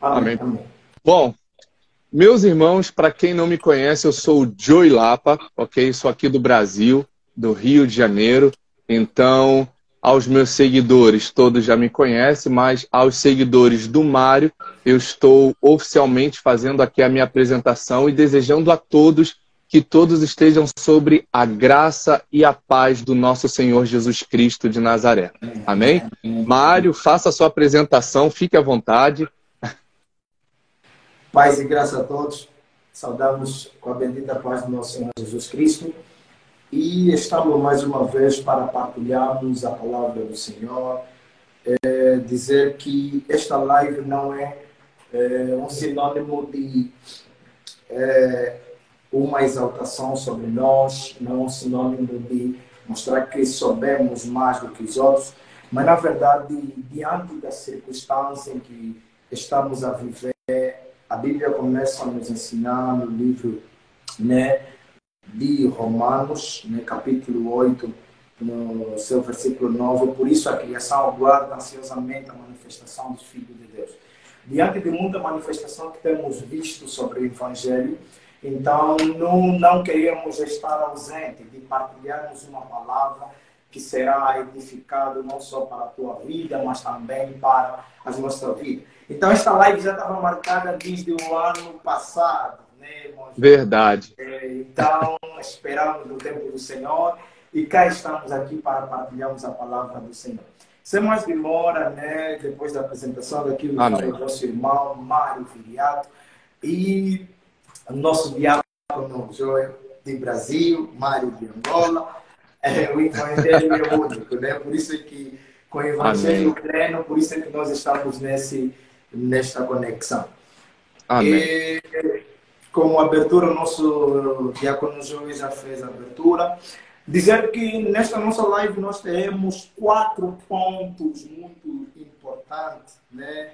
Amém. Amém. Bom, meus irmãos, para quem não me conhece, eu sou o Joey Lapa, ok? Sou aqui do Brasil, do Rio de Janeiro. Então, aos meus seguidores, todos já me conhecem, mas aos seguidores do Mário, eu estou oficialmente fazendo aqui a minha apresentação e desejando a todos que todos estejam sobre a graça e a paz do nosso Senhor Jesus Cristo de Nazaré. Amém? Mário, faça a sua apresentação, fique à vontade. Paz e graça a todos. Saudamos com a bendita paz do nosso Senhor Jesus Cristo. E estamos mais uma vez para partilharmos a palavra do Senhor. É, dizer que esta live não é, é um sinônimo de é, uma exaltação sobre nós, não é um sinônimo de mostrar que soubemos mais do que os outros, mas na verdade, diante da circunstância em que estamos a viver, a Bíblia começa a nos ensinar no livro né, de Romanos, né, capítulo 8, no seu versículo 9, por isso a criação aguarda ansiosamente a manifestação dos filhos de Deus. Diante de muita manifestação que temos visto sobre o Evangelho, então não, não queremos estar ausente de partilharmos uma palavra que será edificado não só para a tua vida, mas também para a nossa vida. Então, esta live já estava marcada desde o ano passado, né, irmãos? Verdade. É, então, esperamos o tempo do Senhor e cá estamos aqui para partilharmos a palavra do Senhor. Sem mais demora, né, depois da apresentação daqui do nosso irmão Mário Filiato e nosso diácono Joel de Brasil, Mário de Angola, é, o Evangelho é único, né? Por isso é que com o Evangelho pleno, por isso é que nós estamos nesse nesta conexão. Amém. E, como abertura, o nosso diácono João já fez a abertura. Dizer que nesta nossa live nós temos quatro pontos muito importantes, né?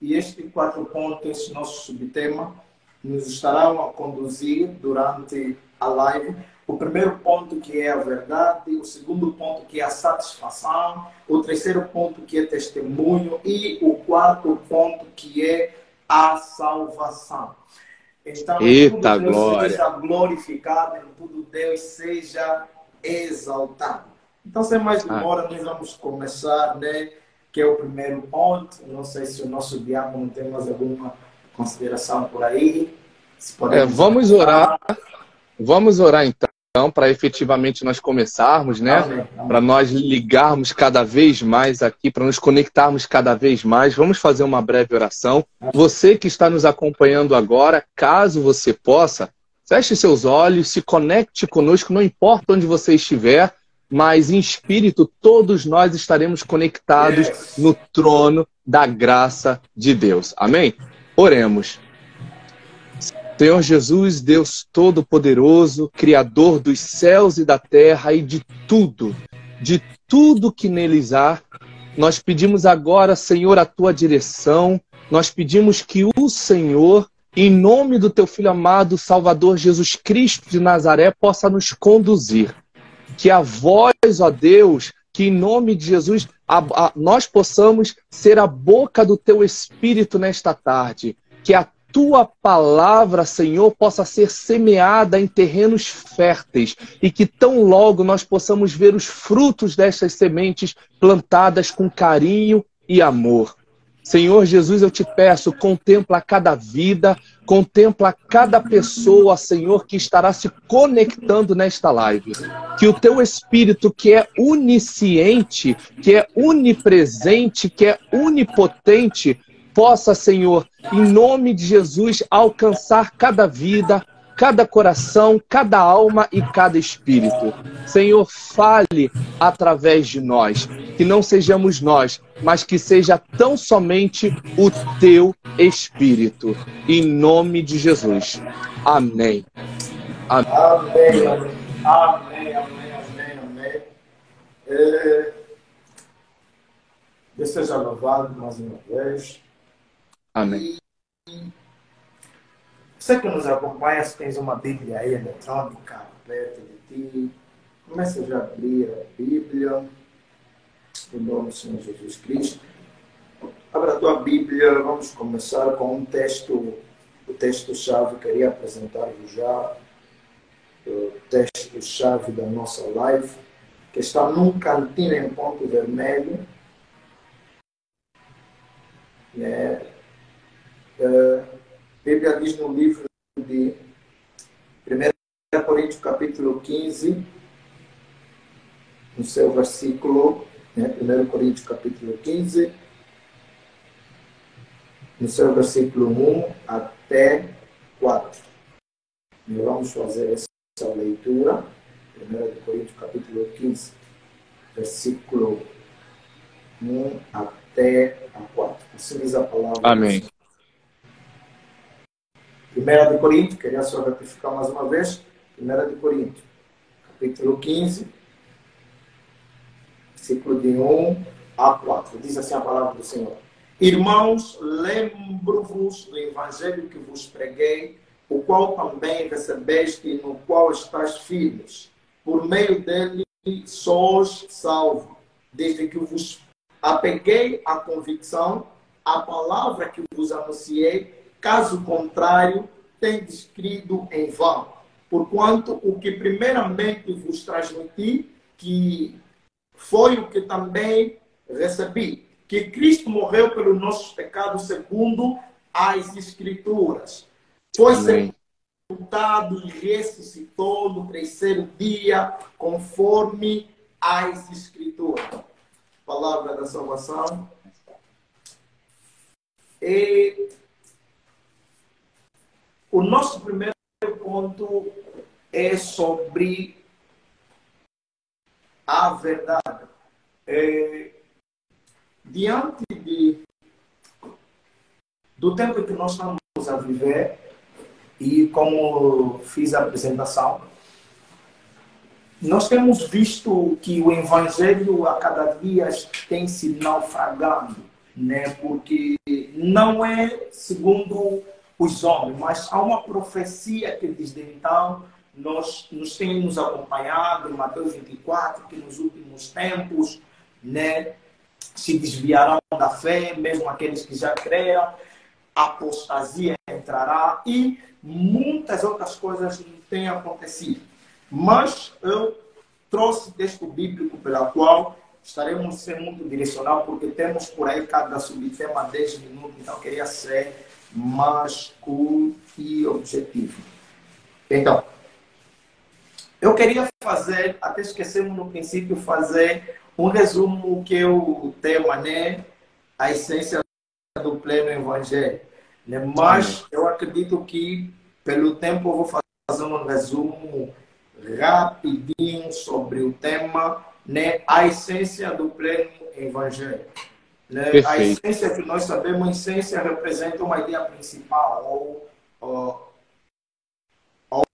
E estes quatro pontos, esse nosso subtema, nos estarão a conduzir durante a live o primeiro ponto que é a verdade, o segundo ponto que é a satisfação, o terceiro ponto que é testemunho e o quarto ponto que é a salvação. Então, Eita tudo glória. seja glorificado, em tudo Deus seja exaltado. Então, sem mais demora, ah. nós vamos começar, né? Que é o primeiro ponto. Não sei se o nosso diácono tem mais alguma consideração por aí. É, vamos orar. Vamos orar então para efetivamente nós começarmos, né? Para nós ligarmos cada vez mais aqui, para nos conectarmos cada vez mais. Vamos fazer uma breve oração. Você que está nos acompanhando agora, caso você possa, feche seus olhos, se conecte conosco, não importa onde você estiver, mas em espírito todos nós estaremos conectados no trono da graça de Deus. Amém? Oremos. Senhor Jesus, Deus Todo-Poderoso, Criador dos céus e da terra e de tudo, de tudo que neles há, nós pedimos agora, Senhor, a tua direção, nós pedimos que o Senhor, em nome do teu Filho amado, Salvador Jesus Cristo de Nazaré, possa nos conduzir. Que a voz, ó Deus, que em nome de Jesus a, a, nós possamos ser a boca do teu Espírito nesta tarde. Que a tua palavra, Senhor, possa ser semeada em terrenos férteis e que tão logo nós possamos ver os frutos destas sementes plantadas com carinho e amor. Senhor Jesus, eu te peço, contempla cada vida, contempla cada pessoa, Senhor, que estará se conectando nesta live. Que o teu espírito, que é unisciente, que é unipresente, que é unipotente, possa, Senhor, em nome de Jesus, alcançar cada vida, cada coração, cada alma e cada espírito. Senhor, fale através de nós, que não sejamos nós, mas que seja tão somente o teu espírito. Em nome de Jesus. Amém. Amém. Amém, amém, amém, amém. amém. É... Deus seja louvado mais uma vez. Amém. Você que nos acompanha, se tens uma Bíblia aí eletrônica perto de ti, comece já a abrir a Bíblia, em nome do Senhor Jesus Cristo. Abra a tua Bíblia, vamos começar com um texto, o texto-chave, queria apresentar-vos já o texto-chave da nossa live, que está num cantinho em ponto vermelho. Né? A Bíblia diz no livro de 1 Coríntios capítulo 15, no seu versículo, né? 1 Coríntios capítulo 15, no seu versículo 1 até 4. E vamos fazer essa leitura. 1 Coríntios capítulo 15, versículo 1 até a 4. Assim diz a palavra. Amém. 1 Coríntios, queria só ratificar mais uma vez. 1 Coríntios, capítulo 15, versículo de 1 a 4. Diz assim a palavra do Senhor. Irmãos, lembro-vos do evangelho que vos preguei, o qual também recebeste e no qual estáis filhos. Por meio dele sois salvo, desde que vos apeguei à convicção, a palavra que vos anunciei, caso contrário, tendes crido em vão. Porquanto o que primeiramente vos transmiti, que foi o que também recebi, que Cristo morreu pelos nossos pecados segundo as Escrituras. Foi sepultado e ressuscitou no terceiro dia, conforme as Escrituras. Palavra da salvação. E o nosso primeiro ponto é sobre a verdade. É, diante de, do tempo que nós estamos a viver, e como fiz a apresentação, nós temos visto que o evangelho a cada dia tem se naufragando, né? porque não é segundo os homens, mas há uma profecia que desde então nós, nos tem nos acompanhado, em Mateus 24, que nos últimos tempos né, se desviarão da fé, mesmo aqueles que já creram, apostasia entrará e muitas outras coisas têm acontecido. Mas eu trouxe texto bíblico pela qual estaremos sendo muito direcional, porque temos por aí cada subtema 10 minutos, então queria ser mais curto e objetivo. Então, eu queria fazer, até esquecemos no princípio, fazer um resumo que o tema, né? A essência do pleno evangelho. Né? Mas eu acredito que, pelo tempo, eu vou fazer um resumo rapidinho sobre o tema, né? A essência do pleno evangelho. Né? A essência que nós sabemos, a essência representa uma ideia principal ou, ou, ou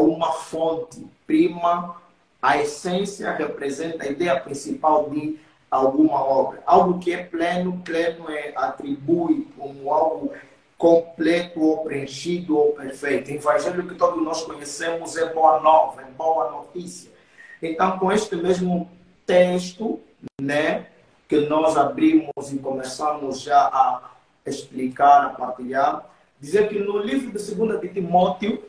uma fonte prima a essência representa a ideia principal de alguma obra. Algo que é pleno, pleno é atribui como algo completo ou preenchido ou perfeito. O evangelho que todos nós conhecemos é boa nova, é boa notícia. Então, com este mesmo texto, né, que nós abrimos e começamos já a explicar, a partilhar, dizer que no livro de 2 de Timóteo,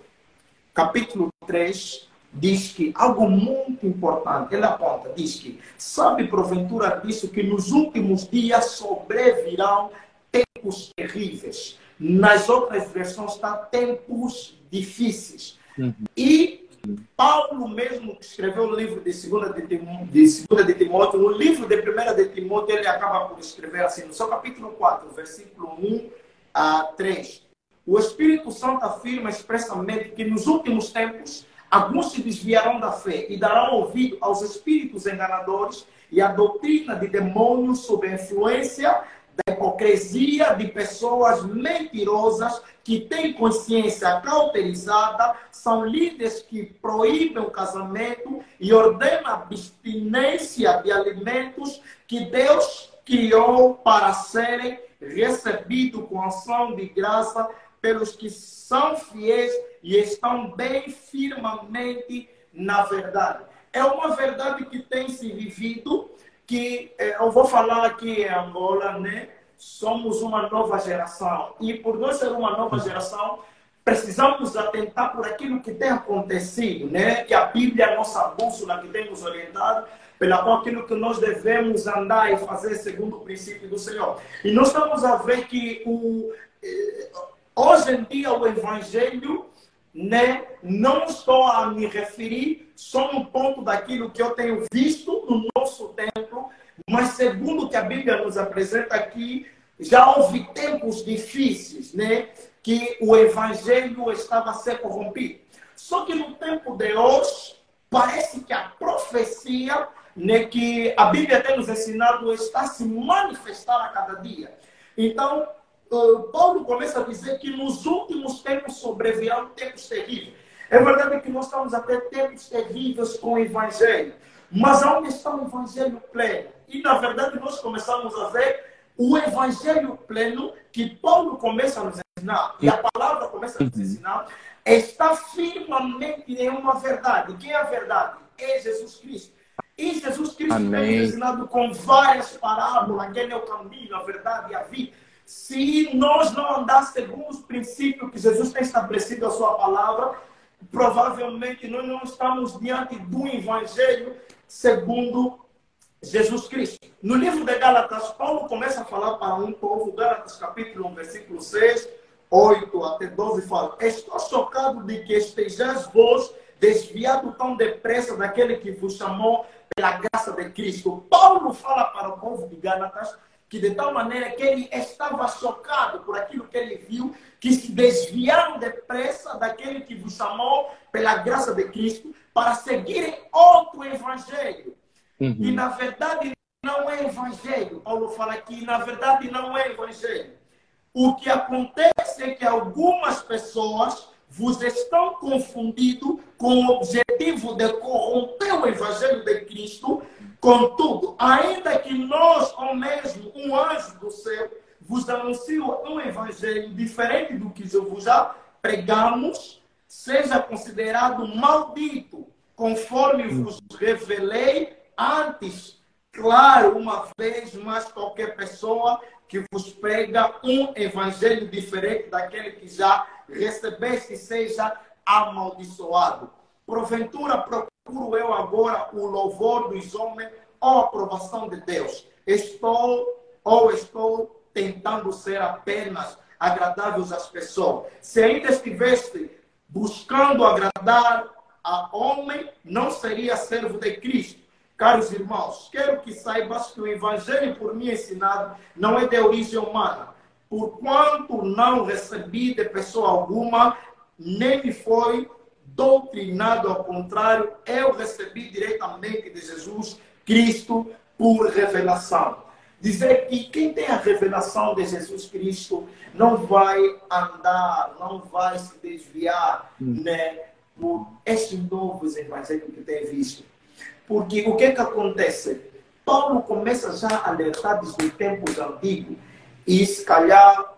capítulo 3, diz que algo muito importante, ele aponta, diz que sabe porventura disso que nos últimos dias sobrevirão tempos terríveis. Nas outras versões está tempos difíceis. Uhum. E Paulo mesmo que escreveu o livro de 2 de, de, segunda de Timóteo, no livro de 1 de Timóteo, ele acaba por escrever assim, no seu capítulo 4, versículo 1 a 3. O Espírito Santo afirma expressamente que nos últimos tempos Alguns se desviarão da fé e darão ouvido aos espíritos enganadores e à doutrina de demônios sob a influência da hipocrisia de pessoas mentirosas que têm consciência cauterizada, são líderes que proíbem o casamento e ordenam a abstinência de alimentos que Deus criou para serem recebidos com ação de graça pelos que são fiéis e estão bem firmemente na verdade. É uma verdade que tem se vivido, que eh, eu vou falar aqui em Angola, né? somos uma nova geração. E por nós ser uma nova geração, precisamos atentar por aquilo que tem acontecido, né? Que a Bíblia é a nossa bússola que tem nos orientado, pela qual aquilo que nós devemos andar e fazer segundo o princípio do Senhor. E nós estamos a ver que o, eh, hoje em dia o Evangelho, né? Não estou a me referir só no ponto daquilo que eu tenho visto no nosso templo, mas segundo o que a Bíblia nos apresenta aqui, já houve tempos difíceis, né? Que o evangelho estava a ser corrompido. Só que no tempo de hoje, parece que a profecia né, que a Bíblia tem nos ensinado está a se manifestar a cada dia. Então, Paulo começa a dizer que nos últimos tempos sobrevirão tempos terríveis. É verdade que nós estamos até tempos terríveis com o Evangelho. Mas onde está o Evangelho pleno? E, na verdade, nós começamos a ver o evangelho pleno que Paulo começa a nos ensinar, e a palavra começa a nos ensinar, está firmemente em uma verdade. Quem é a verdade? É Jesus Cristo. E Jesus Cristo Amém. tem ensinado com várias parábolas, que ele é o caminho, a verdade e a vida. Se nós não andarmos segundo os princípios que Jesus tem estabelecido a sua palavra, provavelmente nós não estamos diante do evangelho segundo Jesus Cristo. No livro de Gálatas, Paulo começa a falar para um povo, Gálatas capítulo 1, versículo 6, 8 até 12, fala: Estou chocado de que estejais vós desviado tão depressa daquele que vos chamou pela graça de Cristo. Paulo fala para o povo de Gálatas que de tal maneira que ele estava chocado por aquilo que ele viu, que se desviaram depressa daquele que vos chamou pela graça de Cristo para seguirem outro evangelho Uhum. E na verdade não é evangelho. Paulo fala que na verdade não é evangelho. O que acontece é que algumas pessoas vos estão confundindo com o objetivo de corromper o evangelho de Cristo. Contudo, ainda que nós, ou mesmo um anjo do céu, vos anuncie um evangelho diferente do que eu vos já pregamos, seja considerado maldito, conforme vos revelei Antes, claro, uma vez mais, qualquer pessoa que vos prega um evangelho diferente daquele que já recebeste seja amaldiçoado. Porventura, procuro eu agora o louvor dos homens ou a aprovação de Deus. Estou ou estou tentando ser apenas agradáveis às pessoas. Se ainda estiveste buscando agradar a homem, não seria servo de Cristo. Caros irmãos, quero que saibas que o evangelho por mim ensinado não é de origem humana, porquanto não recebi de pessoa alguma, nem me foi doutrinado, ao contrário, eu recebi diretamente de Jesus Cristo por revelação. Dizer que quem tem a revelação de Jesus Cristo não vai andar, não vai se desviar hum. né, por estes novos evangelhos que tem visto. Porque o que, é que acontece? Paulo começa já a alertar desde tempos antigos. E se calhar,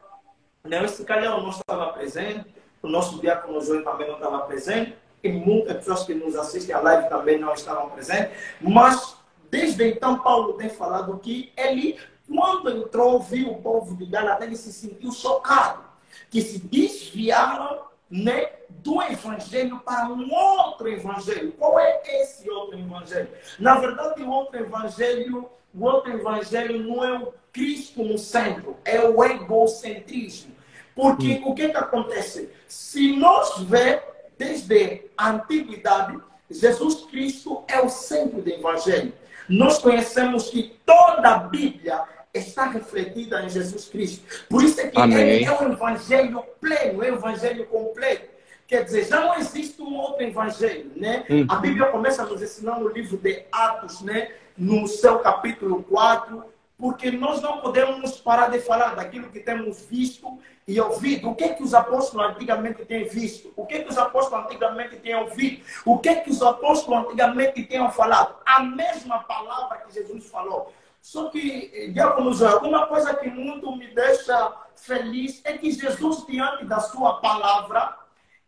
não, se calhar eu não estava presente, o nosso diácono João também não estava presente, e muitas pessoas que nos assistem à live também não estavam presentes. Mas, desde então, Paulo tem falado que ele, quando entrou, viu o povo de Gálatas, ele se sentiu chocado, que se desviaram né, do evangelho para um outro evangelho. Qual é esse outro evangelho? Na verdade, o outro evangelho, o outro evangelho não é o Cristo no centro, é o egocentrismo. Porque hum. o que, que acontece? Se nós vê desde a antiguidade, Jesus Cristo é o centro do evangelho. Nós conhecemos que toda a Bíblia está refletida em Jesus Cristo. Por isso é que Amém. ele é um evangelho pleno, é um evangelho completo. Quer dizer, já não existe um outro evangelho, né? Uhum. A Bíblia começa a nos ensinar no livro de Atos, né? No seu capítulo 4, porque nós não podemos parar de falar daquilo que temos visto e ouvido. O que é que os apóstolos antigamente têm visto? O que é que os apóstolos antigamente têm ouvido? O que é que os apóstolos antigamente têm falado? A mesma palavra que Jesus falou. Só que, Joel, uma coisa que muito me deixa feliz é que Jesus, diante da sua palavra,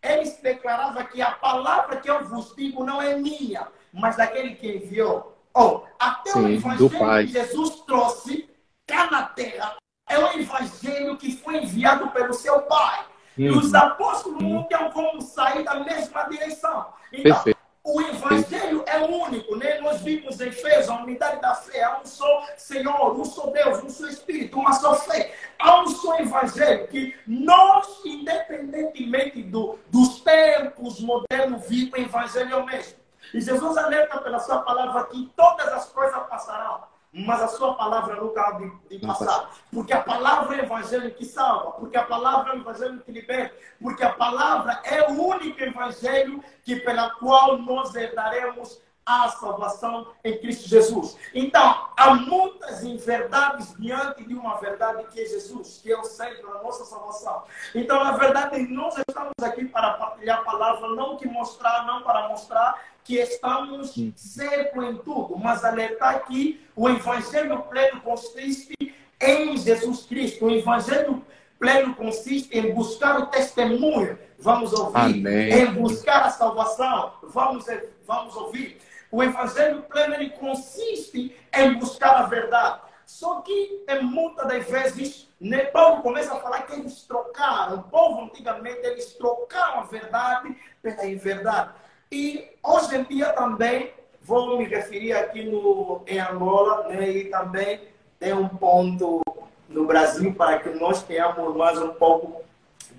ele declarava que a palavra que eu vos digo não é minha, mas daquele que enviou. Oh, até Sim, o evangelho que Jesus trouxe cá na terra é o evangelho que foi enviado pelo seu Pai. Uhum. E os apóstolos não tinham como sair da mesma direção. Então, Perfeito. O evangelho é único, né? Nós vimos em Efésios a unidade da fé. Há um só Senhor, um só Deus, um só Espírito, uma só fé. Há um só evangelho que nós, independentemente do, dos tempos modernos, vivemos o evangelho é o mesmo. E Jesus alerta pela sua palavra que todas as coisas passarão mas a sua palavra nunca há de, de passar. Porque a palavra é o evangelho que salva, porque a palavra é o evangelho que liberta, porque a palavra é o único evangelho que pela qual nós herdaremos a salvação em Cristo Jesus. Então, há muitas inverdades diante de uma verdade que é Jesus, que é o centro da nossa salvação. Então, na verdade, nós estamos aqui para partilhar a palavra, não que mostrar, não para mostrar, que estamos certo em tudo, mas alertar que o evangelho pleno consiste em Jesus Cristo. O evangelho pleno consiste em buscar o testemunho, vamos ouvir, Amém. em buscar a salvação, vamos, vamos ouvir. O evangelho pleno ele consiste em buscar a verdade. Só que, em muitas das vezes, né, Paulo começa a falar que eles trocaram. O povo, antigamente, eles trocaram a verdade pela inverdade. E hoje em dia também vou me referir aqui no, em Angola, né, e também tem um ponto no Brasil para que nós tenhamos mais um pouco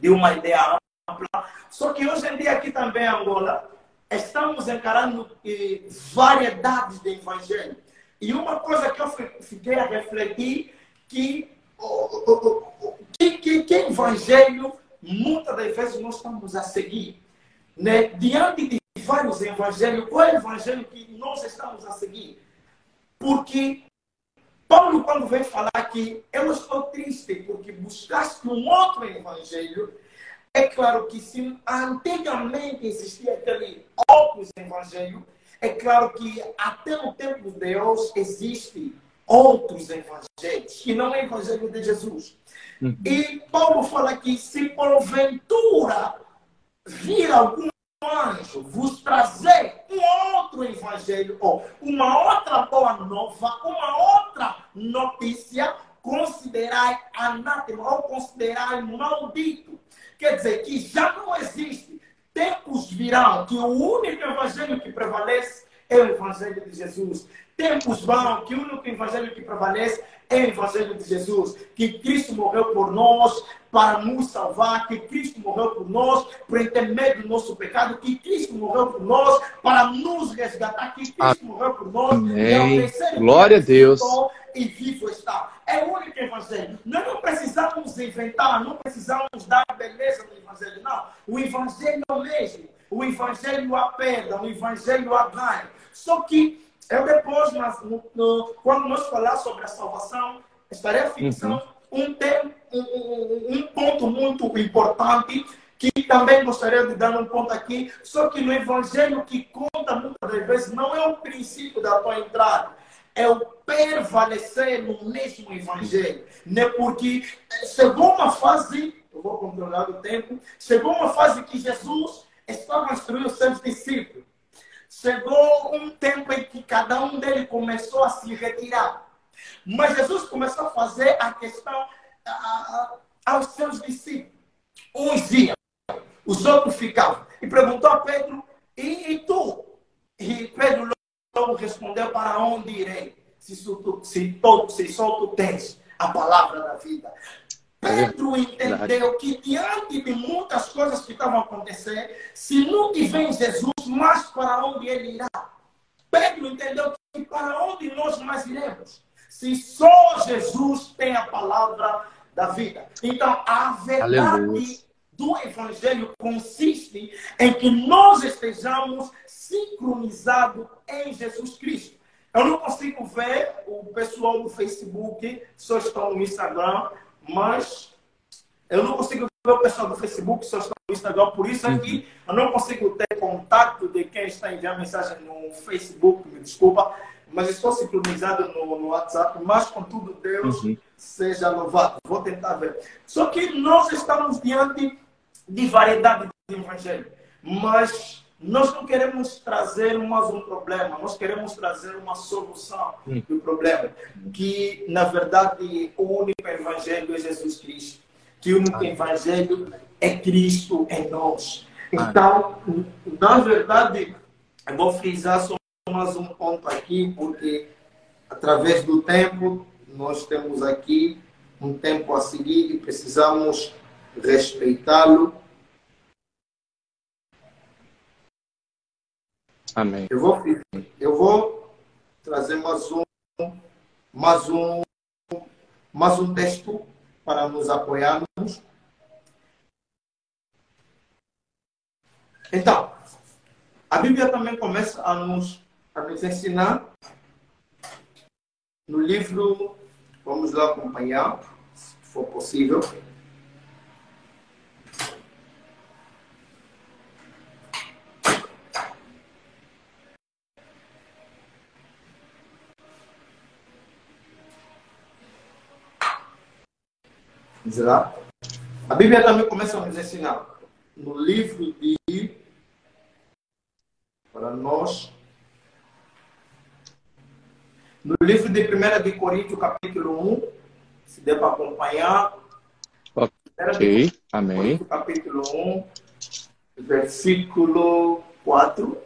de uma ideia ampla. Só que hoje em dia aqui também em Angola, estamos encarando eh, variedades de evangelho. E uma coisa que eu fiquei a refletir, que, que, que, que evangelho, muitas das vezes nós estamos a seguir. Né? Diante de vários evangelhos. Qual é o evangelho que nós estamos a seguir? Porque Paulo, quando vem falar que eu estou triste porque buscaste um outro evangelho, é claro que se antigamente existia aquele outro evangelho, é claro que até no tempo de Deus existe outros evangelhos, que não é o evangelho de Jesus. Uhum. E Paulo fala que se porventura vir algum anjo vos trazer um outro evangelho, ou uma outra boa nova, uma outra notícia, considerai anátema ou considerai maldito. Quer dizer que já não existe. Tempos virão que o único evangelho que prevalece é o evangelho de Jesus. Tempos vão que o único evangelho que prevalece é o Evangelho de Jesus, que Cristo morreu por nós para nos salvar, que Cristo morreu por nós por intermédio do nosso pecado, que Cristo morreu por nós para nos resgatar, que Cristo Amém. morreu por nós Amém. Glória a Deus. E vivo está. É o único Evangelho. Nós não precisamos inventar, não precisamos dar beleza no Evangelho, não. O Evangelho é o mesmo. O Evangelho a perda, o Evangelho a ganho. Só que eu depois, mas, no, no, quando nós falar sobre a salvação, estarei fixando uhum. Um, um, um, ponto muito importante que também gostaria de dar um ponto aqui, só que no evangelho que conta muitas vezes não é o princípio da tua entrada, é o permanecer no mesmo evangelho, né? Porque chegou uma fase, eu vou controlar o tempo, chegou uma fase que Jesus estava instruindo os seus discípulos chegou um tempo em que cada um deles começou a se retirar. Mas Jesus começou a fazer a questão aos seus discípulos. Uns iam, os outros ficavam. E perguntou a Pedro, e, e tu? E Pedro logo respondeu, para onde irei? Se, tu, se, tu, se só tu tens a palavra da vida. Pedro entendeu que diante de muitas coisas que estavam acontecendo, se não tiver Jesus, mais para onde ele irá? Pedro entendeu que para onde nós mais iremos? Se só Jesus tem a palavra da vida. Então, a verdade Aleluia. do Evangelho consiste em que nós estejamos sincronizados em Jesus Cristo. Eu não consigo ver o pessoal do Facebook, só estão no Instagram, mas eu não consigo ver o pessoal do Facebook, só estão no Instagram, por isso aqui eu não consigo ter contato de quem está enviando mensagem no Facebook, me desculpa, mas estou sincronizado no, no WhatsApp, mas contudo Deus uhum. seja louvado. Vou tentar ver. Só que nós estamos diante de variedade de evangelho, mas nós não queremos trazer mais um problema, nós queremos trazer uma solução hum. do problema. Que, na verdade, o único evangelho é Jesus Cristo. Que o único evangelho é Cristo em nós. Então, na verdade, eu vou frisar só um ponto aqui, porque através do tempo, nós temos aqui um tempo a seguir e precisamos respeitá-lo. Amém. Eu vou, eu vou trazer mais um, mais um, mais um texto para nos apoiarmos. Então, a Bíblia também começa a nos, a nos ensinar no livro, vamos lá acompanhar, se for possível. Vamos lá. A Bíblia também começa a nos ensinar no livro de para nós. No livro de 1 de Coríntios, capítulo 1, se der para acompanhar. Ok, amém. Coríntios, capítulo 1, versículo 4.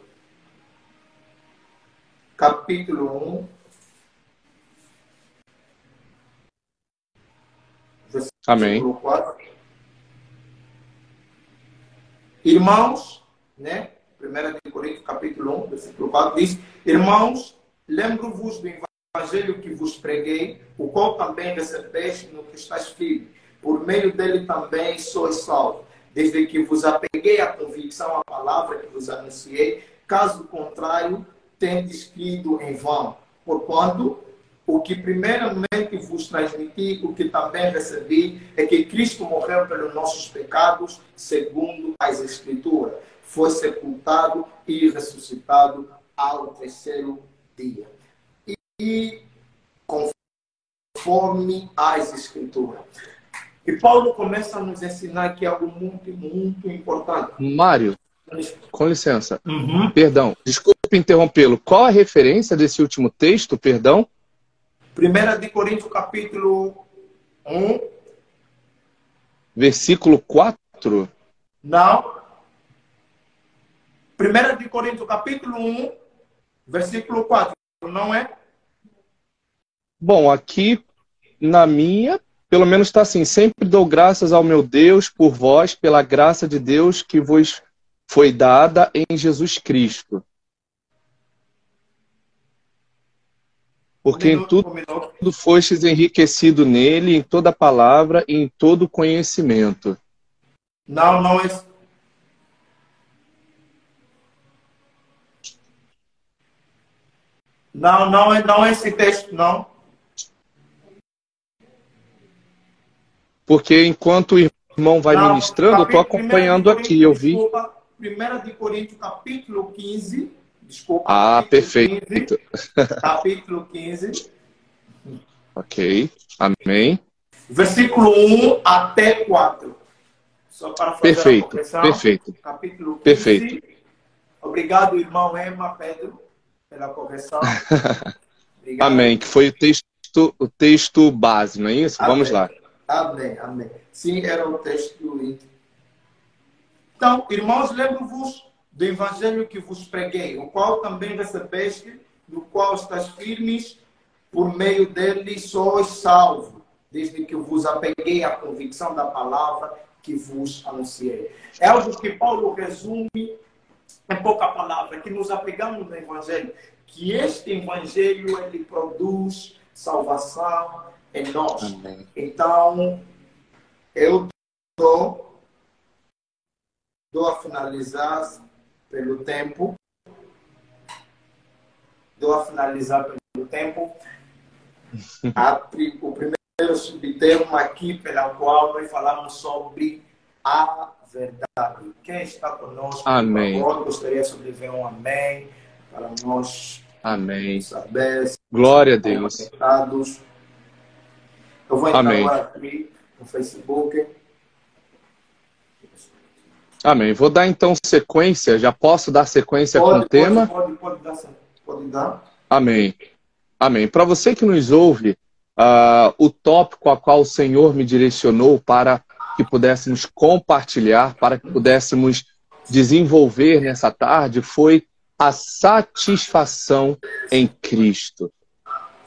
Capítulo 1. Versículo amém. 4. Irmãos, né? 1 Coríntios, capítulo 1, versículo 4, diz: Irmãos, lembro-vos do evangelho que vos preguei, o qual também recebeste no que estás firme. Por meio dele também sois salvo, desde que vos apeguei à convicção à palavra que vos anunciei. Caso contrário, tendes crido em vão. Porquanto, o que primeiramente vos transmiti, o que também recebi, é que Cristo morreu pelos nossos pecados, segundo as Escrituras foi sepultado e ressuscitado ao terceiro dia. E, conforme as Escrituras. E Paulo começa a nos ensinar aqui algo muito, muito importante. Mário, com licença. Uhum. Perdão, desculpe interrompê-lo. Qual a referência desse último texto, perdão? 1 de Coríntios, capítulo 1. Versículo 4? Não, 1 de Coríntios, capítulo 1, versículo 4, não é? Bom, aqui na minha, pelo menos está assim: sempre dou graças ao meu Deus por vós, pela graça de Deus que vos foi dada em Jesus Cristo. Porque em tudo, tudo fostes enriquecido nele, em toda palavra e em todo conhecimento. Não, não é Não, não é, não é esse texto, não. Porque enquanto o irmão vai não, ministrando, eu estou acompanhando aqui, eu vi. Desculpa, 1 de Coríntios, capítulo 15. Desculpa. Ah, perfeito. 15, capítulo 15. Ok. Amém. Versículo 1 até 4. Só para fazer perfeito, Perfeito. Capítulo 15. Perfeito. Obrigado, irmão Emma, Pedro pela correção. amém. Que foi o texto, o texto base, não é isso? Amém. Vamos lá. Amém, amém. Sim, era o texto. Então, irmãos, lembro-vos do evangelho que vos preguei, o qual também recebeste, do qual estás firmes, por meio dele sois salvo, desde que vos apeguei à convicção da palavra que vos anunciei. É algo que Paulo resume em pouca palavra, que nos apegamos no Evangelho, que este Evangelho ele produz salvação em nós. Amém. Então, eu dou, dou a finalizar pelo tempo, dou a finalizar pelo tempo. A, o primeiro subtema aqui pela qual nós falamos sobre a verdade. Quem está conosco, amém. Agora, gostaria de ver um amém para nós amém. saber Glória a Deus. Eu vou entrar amém. agora aqui no Facebook. Amém. Vou dar então sequência, já posso dar sequência pode, com o tema? Pode, pode, dar, pode dar. Amém. Amém. Para você que nos ouve, uh, o tópico a qual o Senhor me direcionou para que pudéssemos compartilhar, para que pudéssemos desenvolver nessa tarde foi a satisfação em Cristo.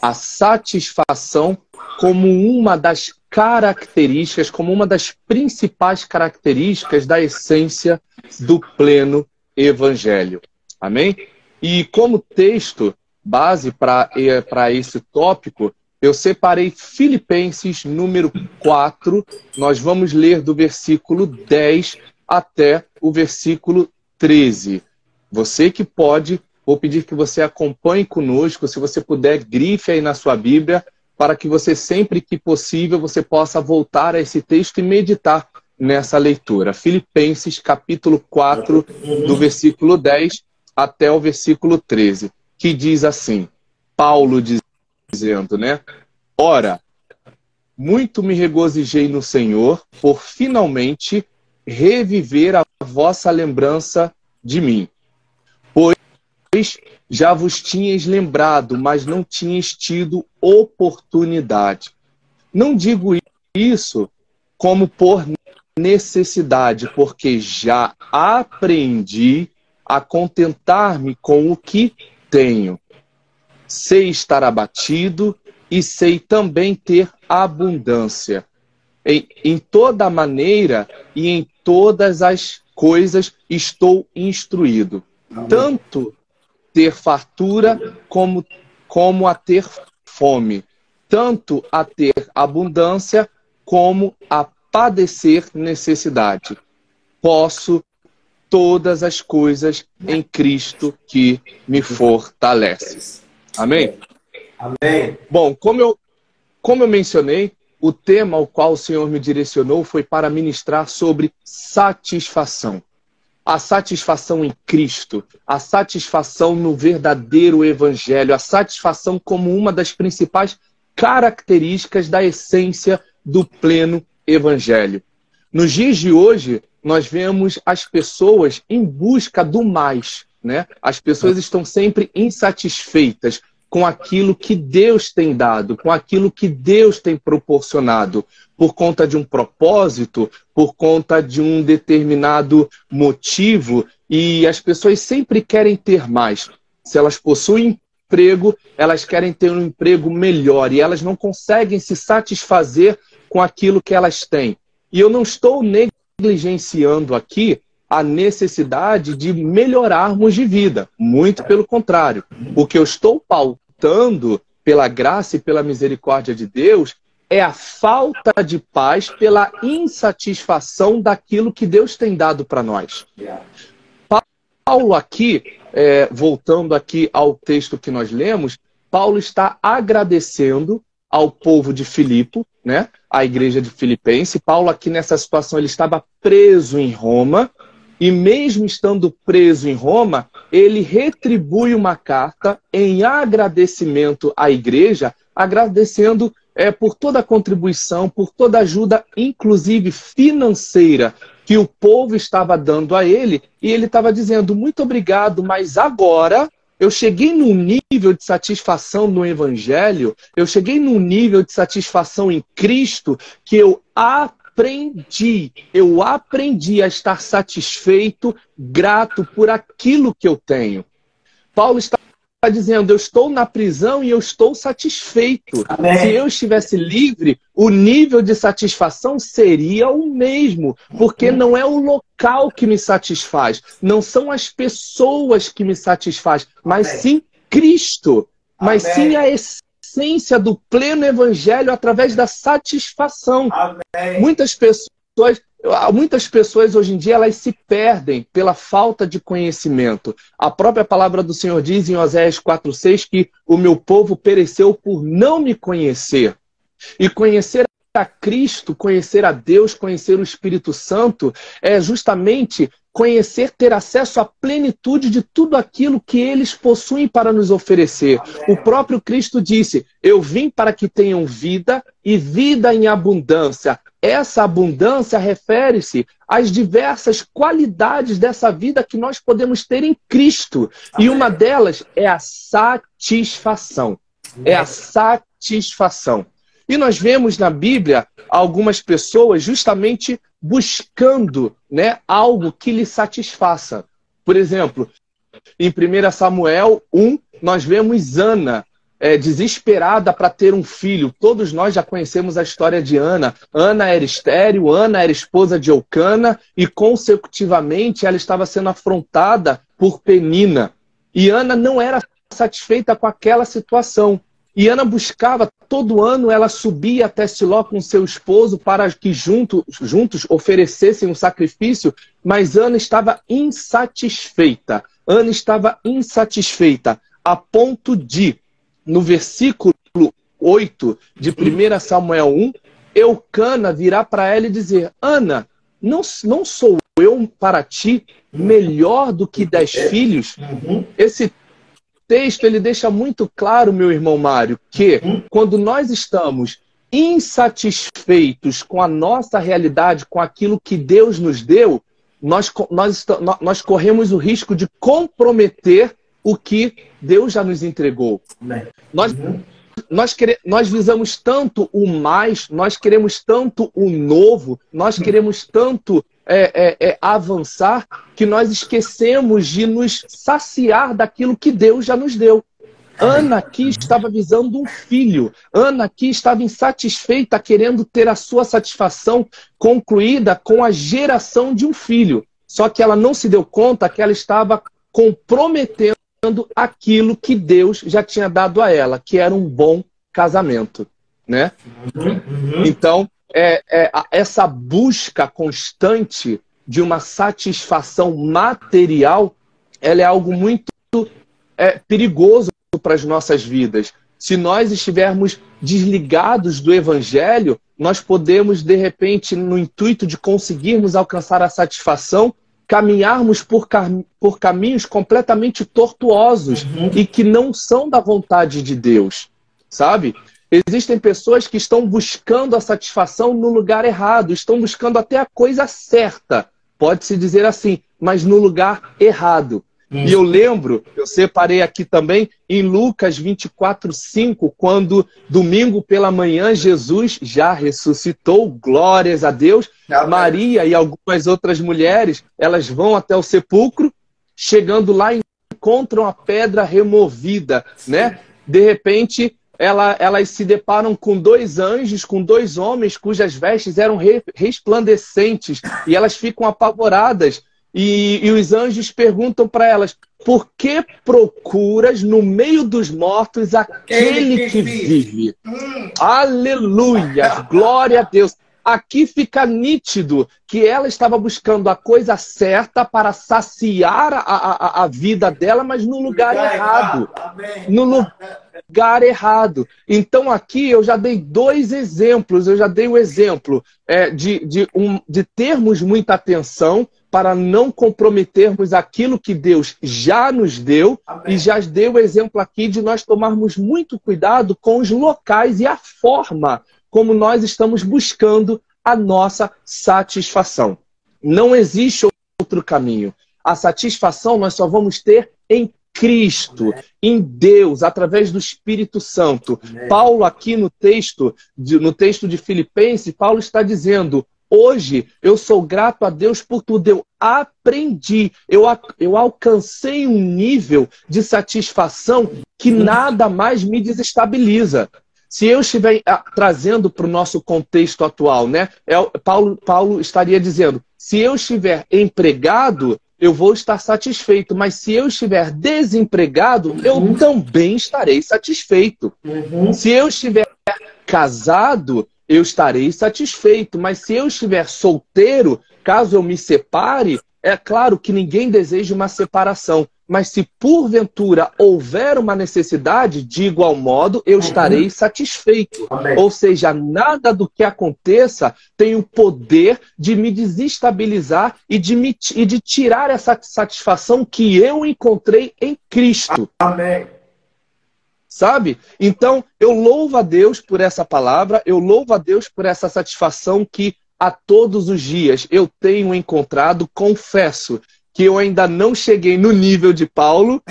A satisfação como uma das características, como uma das principais características da essência do pleno evangelho. Amém? E como texto base para esse tópico, eu separei Filipenses número 4. Nós vamos ler do versículo 10 até o versículo 13. Você que pode, vou pedir que você acompanhe conosco, se você puder, grife aí na sua Bíblia, para que você sempre que possível você possa voltar a esse texto e meditar nessa leitura. Filipenses capítulo 4, do versículo 10 até o versículo 13, que diz assim: Paulo diz dizendo, né? Ora, muito me regozijei no Senhor por finalmente reviver a vossa lembrança de mim. Pois já vos tinhas lembrado, mas não tinhas tido oportunidade. Não digo isso como por necessidade, porque já aprendi a contentar-me com o que tenho sei estar abatido e sei também ter abundância. Em, em toda maneira e em todas as coisas estou instruído. Amém. Tanto ter fartura como, como a ter fome. Tanto a ter abundância como a padecer necessidade. Posso todas as coisas em Cristo que me fortalece. Amém? Amém. Bom, como eu, como eu mencionei, o tema ao qual o Senhor me direcionou foi para ministrar sobre satisfação. A satisfação em Cristo, a satisfação no verdadeiro Evangelho, a satisfação como uma das principais características da essência do pleno Evangelho. Nos dias de hoje, nós vemos as pessoas em busca do mais, né? As pessoas estão sempre insatisfeitas com aquilo que Deus tem dado, com aquilo que Deus tem proporcionado, por conta de um propósito, por conta de um determinado motivo, e as pessoas sempre querem ter mais. Se elas possuem emprego, elas querem ter um emprego melhor e elas não conseguem se satisfazer com aquilo que elas têm. E eu não estou negligenciando aqui a necessidade de melhorarmos de vida. Muito pelo contrário. O que eu estou pautando pela graça e pela misericórdia de Deus é a falta de paz pela insatisfação daquilo que Deus tem dado para nós. Paulo aqui, é, voltando aqui ao texto que nós lemos, Paulo está agradecendo ao povo de Filipe, né? A igreja de Filipense. Paulo aqui nessa situação ele estava preso em Roma e mesmo estando preso em Roma, ele retribui uma carta em agradecimento à igreja, agradecendo é, por toda a contribuição, por toda a ajuda, inclusive financeira, que o povo estava dando a ele. E ele estava dizendo: muito obrigado, mas agora eu cheguei num nível de satisfação no Evangelho, eu cheguei num nível de satisfação em Cristo que eu aprendi, eu aprendi a estar satisfeito, grato por aquilo que eu tenho. Paulo está dizendo: eu estou na prisão e eu estou satisfeito. Amém. Se eu estivesse livre, o nível de satisfação seria o mesmo, porque não é o local que me satisfaz, não são as pessoas que me satisfaz, mas Amém. sim Cristo, mas Amém. sim a essência essência do pleno evangelho através da satisfação. Amém. Muitas pessoas, muitas pessoas hoje em dia elas se perdem pela falta de conhecimento. A própria palavra do Senhor diz em Oséias 4:6 que o meu povo pereceu por não me conhecer. E conhecer a Cristo, conhecer a Deus, conhecer o Espírito Santo, é justamente conhecer, ter acesso à plenitude de tudo aquilo que eles possuem para nos oferecer. O próprio Cristo disse: Eu vim para que tenham vida e vida em abundância. Essa abundância refere-se às diversas qualidades dessa vida que nós podemos ter em Cristo. E uma delas é a satisfação. É a satisfação. E nós vemos na Bíblia algumas pessoas justamente buscando né, algo que lhe satisfaça. Por exemplo, em 1 Samuel 1, nós vemos Ana é, desesperada para ter um filho. Todos nós já conhecemos a história de Ana. Ana era estéril, Ana era esposa de Eucana e, consecutivamente, ela estava sendo afrontada por Penina. E Ana não era satisfeita com aquela situação. E Ana buscava, todo ano ela subia até Siló com seu esposo para que junto, juntos oferecessem um sacrifício, mas Ana estava insatisfeita. Ana estava insatisfeita, a ponto de, no versículo 8 de 1 Samuel 1, Eucana virá para ela e dizer: Ana, não, não sou eu para ti melhor do que dez filhos? Uhum. Esse texto ele deixa muito claro, meu irmão Mário, que quando nós estamos insatisfeitos com a nossa realidade, com aquilo que Deus nos deu, nós, nós, nós corremos o risco de comprometer o que Deus já nos entregou. Nós, uhum. nós, quere, nós visamos tanto o mais, nós queremos tanto o novo, nós queremos tanto é, é, é, avançar que nós esquecemos de nos saciar daquilo que Deus já nos deu. Ana aqui estava visando um filho. Ana aqui estava insatisfeita, querendo ter a sua satisfação concluída com a geração de um filho. Só que ela não se deu conta que ela estava comprometendo aquilo que Deus já tinha dado a ela, que era um bom casamento, né? Uhum. Então, é, é, essa busca constante de uma satisfação material, ela é algo muito é, perigoso para as nossas vidas. Se nós estivermos desligados do Evangelho, nós podemos, de repente, no intuito de conseguirmos alcançar a satisfação, caminharmos por, cam por caminhos completamente tortuosos uhum. e que não são da vontade de Deus, sabe? Existem pessoas que estão buscando a satisfação no lugar errado, estão buscando até a coisa certa, pode-se dizer assim, mas no lugar errado. Hum. E eu lembro, eu separei aqui também em Lucas 24, 5, quando domingo pela manhã Jesus já ressuscitou, glórias a Deus. Amém. Maria e algumas outras mulheres, elas vão até o sepulcro, chegando lá encontram a pedra removida, né? De repente, ela, elas se deparam com dois anjos, com dois homens cujas vestes eram re, resplandecentes, e elas ficam apavoradas. E, e os anjos perguntam para elas: por que procuras no meio dos mortos aquele que vive? Hum. Aleluia! Glória a Deus! Aqui fica nítido que ela estava buscando a coisa certa para saciar a, a, a vida dela, mas no lugar, lugar errado. errado. No lugar errado. Então aqui eu já dei dois exemplos. Eu já dei o exemplo é, de, de, um, de termos muita atenção para não comprometermos aquilo que Deus já nos deu Amém. e já dei o exemplo aqui de nós tomarmos muito cuidado com os locais e a forma como nós estamos buscando a nossa satisfação. Não existe outro caminho. A satisfação nós só vamos ter em Cristo, em Deus, através do Espírito Santo. Paulo aqui no texto, no texto de Filipenses, Paulo está dizendo: Hoje eu sou grato a Deus por tudo. Eu aprendi, eu, eu alcancei um nível de satisfação que nada mais me desestabiliza. Se eu estiver ah, trazendo para o nosso contexto atual, né? É, Paulo, Paulo estaria dizendo: se eu estiver empregado, eu vou estar satisfeito, mas se eu estiver desempregado, eu uhum. também estarei satisfeito. Uhum. Se eu estiver casado, eu estarei satisfeito, mas se eu estiver solteiro, caso eu me separe, é claro que ninguém deseja uma separação, mas se porventura houver uma necessidade, de igual modo eu uhum. estarei satisfeito. Amém. Ou seja, nada do que aconteça tem o poder de me desestabilizar e de, me, e de tirar essa satisfação que eu encontrei em Cristo. Amém. Sabe? Então, eu louvo a Deus por essa palavra, eu louvo a Deus por essa satisfação que a todos os dias eu tenho encontrado, confesso que eu ainda não cheguei no nível de Paulo,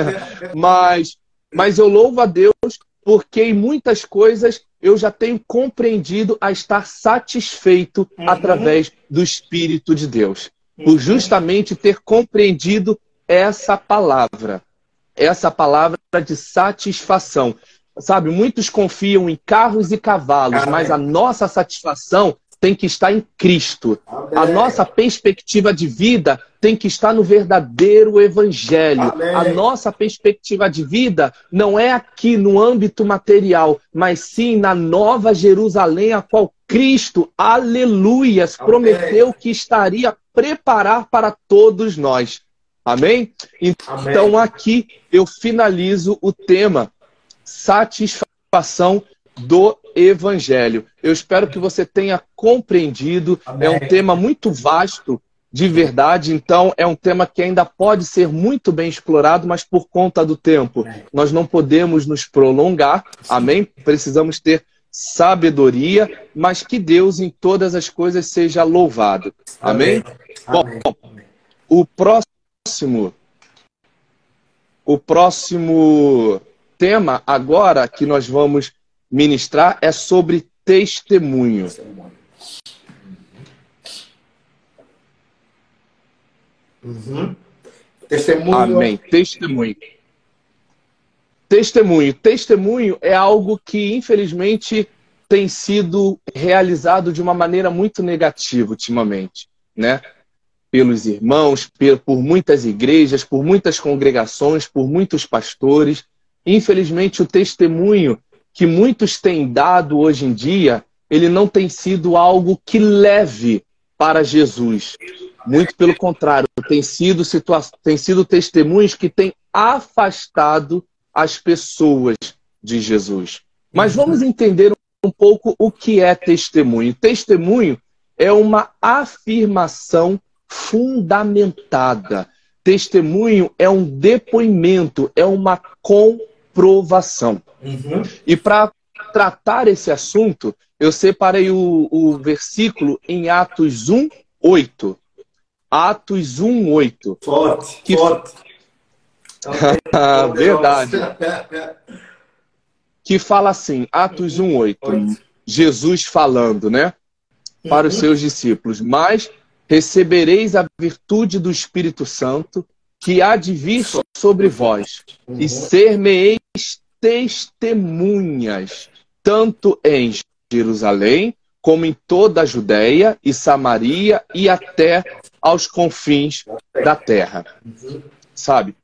mas, mas eu louvo a Deus porque em muitas coisas eu já tenho compreendido a estar satisfeito uhum. através do Espírito de Deus. Por justamente ter compreendido essa palavra, essa palavra de satisfação. Sabe, muitos confiam em carros e cavalos, mas a nossa satisfação tem que estar em Cristo. Amém. A nossa perspectiva de vida tem que estar no verdadeiro evangelho. Amém. A nossa perspectiva de vida não é aqui no âmbito material, mas sim na nova Jerusalém, a qual Cristo, aleluias, Amém. prometeu que estaria preparar para todos nós. Amém? Então aqui eu finalizo o tema satisfação do Evangelho. Eu espero que você tenha compreendido. Amém. É um tema muito vasto, de verdade. Então, é um tema que ainda pode ser muito bem explorado, mas por conta do tempo, Amém. nós não podemos nos prolongar. Amém? Precisamos ter sabedoria, mas que Deus em todas as coisas seja louvado. Amém? Amém. Bom, o próximo o próximo tema agora que nós vamos ministrar é sobre testemunho. Uhum. Testemunho. Amém. Testemunho. Testemunho. Testemunho é algo que, infelizmente, tem sido realizado de uma maneira muito negativa ultimamente, né? Pelos irmãos, por muitas igrejas, por muitas congregações, por muitos pastores. Infelizmente, o testemunho que muitos têm dado hoje em dia, ele não tem sido algo que leve para Jesus. Muito pelo contrário, tem sido, situa tem sido testemunhos que têm afastado as pessoas de Jesus. Mas vamos entender um pouco o que é testemunho. Testemunho é uma afirmação fundamentada. Testemunho é um depoimento, é uma comprovação. Uhum. E para tratar esse assunto, eu separei o, o versículo em Atos 1, 8. Atos 1, 8. Forte, que... forte. Verdade. que fala assim, Atos 1, 8. 8. Jesus falando, né? Para uhum. os seus discípulos. Mas recebereis a virtude do Espírito Santo que há de vir sobre vós, uhum. e ser-me-eis testemunhas, tanto em Jerusalém, como em toda a Judéia e Samaria e até aos confins da terra. Sabe?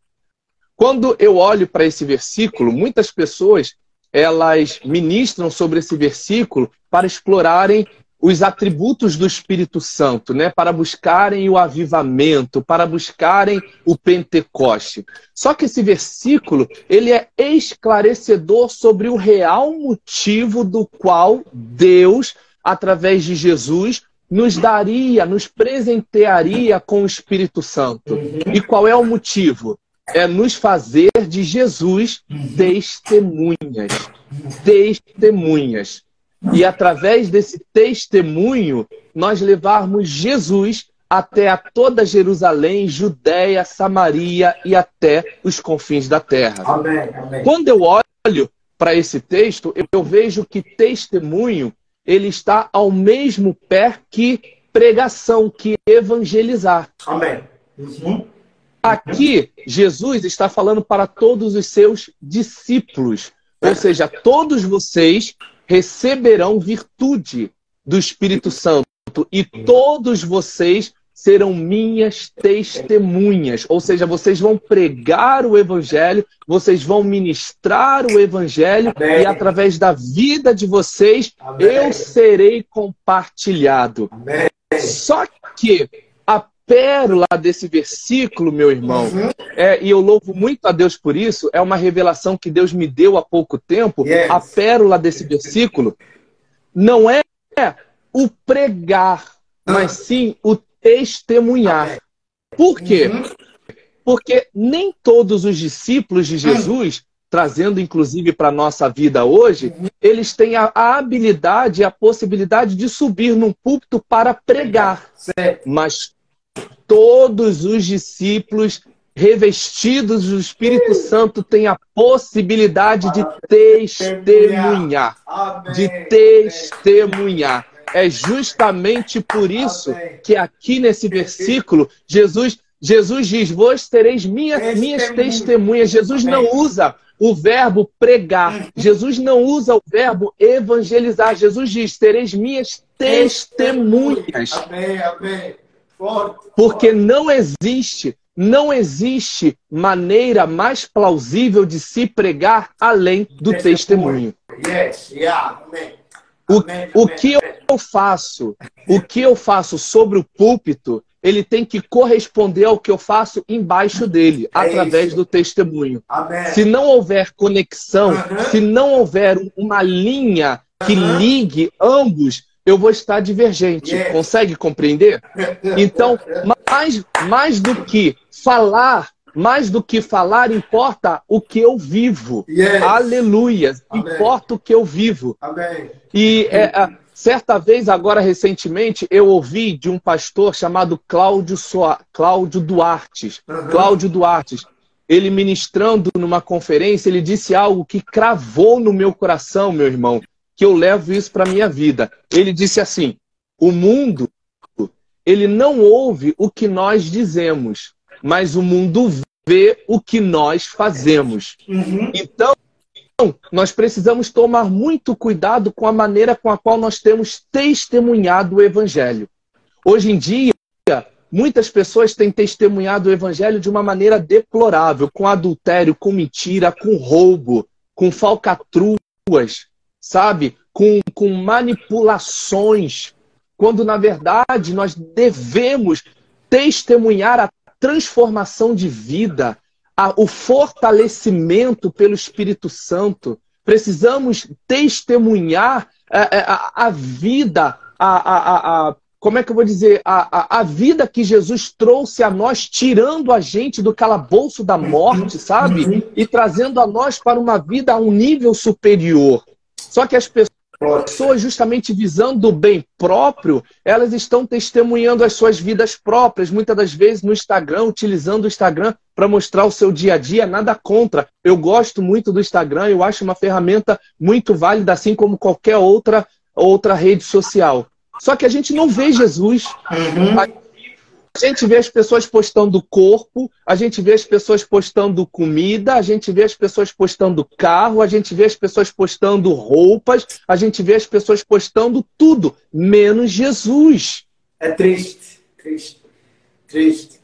Quando eu olho para esse versículo, muitas pessoas elas ministram sobre esse versículo para explorarem os atributos do Espírito Santo, né, para buscarem o avivamento, para buscarem o Pentecoste. Só que esse versículo, ele é esclarecedor sobre o real motivo do qual Deus, através de Jesus, nos daria, nos presentearia com o Espírito Santo. E qual é o motivo? É nos fazer de Jesus testemunhas. Testemunhas e através desse testemunho nós levarmos Jesus até a toda Jerusalém, Judéia, Samaria e até os confins da terra. Amém, amém. Quando eu olho para esse texto, eu vejo que testemunho ele está ao mesmo pé que pregação, que evangelizar. Amém. Uhum. Aqui, Jesus está falando para todos os seus discípulos. Ou seja, todos vocês receberão virtude do Espírito Santo e todos vocês serão minhas testemunhas. Ou seja, vocês vão pregar o evangelho, vocês vão ministrar o evangelho Amém. e através da vida de vocês Amém. eu serei compartilhado. Amém. Só que pérola desse versículo, meu irmão, uhum. é, e eu louvo muito a Deus por isso, é uma revelação que Deus me deu há pouco tempo. Yes. A pérola desse versículo não é o pregar, mas sim o testemunhar. Por quê? Uhum. Porque nem todos os discípulos de Jesus, trazendo inclusive para a nossa vida hoje, uhum. eles têm a, a habilidade e a possibilidade de subir num púlpito para pregar. Mas todos os discípulos revestidos do Espírito Santo têm a possibilidade de testemunhar. De testemunhar. É justamente por isso que aqui nesse versículo, Jesus, Jesus diz: Vós tereis minha, minhas testemunhas. Jesus não usa o verbo pregar. Jesus não usa o verbo evangelizar. Jesus diz: Tereis minhas testemunhas. Amém, amém. Porque não existe, não existe maneira mais plausível de se pregar além do testemunho. O, o que eu faço, o que eu faço sobre o púlpito, ele tem que corresponder ao que eu faço embaixo dele, é através do testemunho. Se não houver conexão, se não houver uma linha que ligue ambos, eu vou estar divergente. Consegue compreender? Então, mais, mais do que falar, mais do que falar, importa o que eu vivo. Yes. Aleluia. Importa o que eu vivo. Amém. E é, certa vez, agora recentemente, eu ouvi de um pastor chamado Cláudio, Soa... Cláudio Duarte. Uhum. Cláudio Duarte. Ele ministrando numa conferência, ele disse algo que cravou no meu coração, meu irmão que eu levo isso para a minha vida. Ele disse assim: o mundo, ele não ouve o que nós dizemos, mas o mundo vê o que nós fazemos. Uhum. Então, nós precisamos tomar muito cuidado com a maneira com a qual nós temos testemunhado o Evangelho. Hoje em dia, muitas pessoas têm testemunhado o Evangelho de uma maneira deplorável, com adultério, com mentira, com roubo, com falcatruas, sabe? Com, com manipulações, quando na verdade nós devemos testemunhar a transformação de vida, a, o fortalecimento pelo Espírito Santo. Precisamos testemunhar a, é, é, a, a vida, a, a, como é que eu vou dizer, a, a, a, vida que Jesus trouxe a nós, tirando a gente do calabouço da morte, sabe? E trazendo a nós para uma vida a um nível superior. Só que as pessoas, justamente visando o bem próprio, elas estão testemunhando as suas vidas próprias, muitas das vezes no Instagram, utilizando o Instagram para mostrar o seu dia a dia, nada contra. Eu gosto muito do Instagram, eu acho uma ferramenta muito válida, assim como qualquer outra, outra rede social. Só que a gente não vê Jesus. Uhum. A gente vê as pessoas postando corpo, a gente vê as pessoas postando comida, a gente vê as pessoas postando carro, a gente vê as pessoas postando roupas, a gente vê as pessoas postando tudo, menos Jesus. É triste, triste, triste.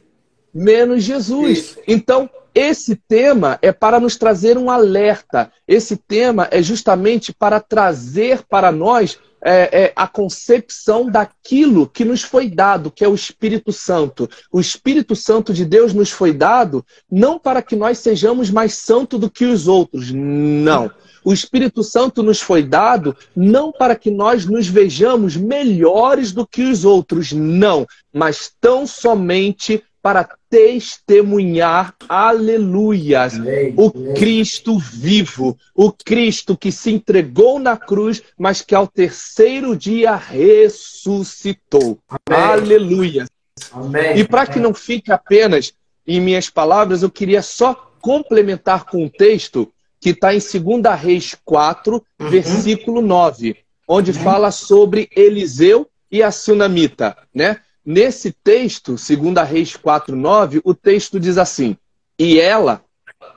Menos Jesus. Triste. Então, esse tema é para nos trazer um alerta. Esse tema é justamente para trazer para nós é, é, a concepção daquilo que nos foi dado, que é o Espírito Santo. O Espírito Santo de Deus nos foi dado não para que nós sejamos mais santos do que os outros, não. O Espírito Santo nos foi dado não para que nós nos vejamos melhores do que os outros, não, mas tão somente para testemunhar, aleluias, o Cristo vivo, o Cristo que se entregou na cruz, mas que ao terceiro dia ressuscitou. Amém. Aleluias. Amém. E para que não fique apenas em minhas palavras, eu queria só complementar com um texto que está em 2 Reis 4, uhum. versículo 9, onde uhum. fala sobre Eliseu e a Sunamita, né? Nesse texto, 2 Reis 4,9, o texto diz assim: E ela,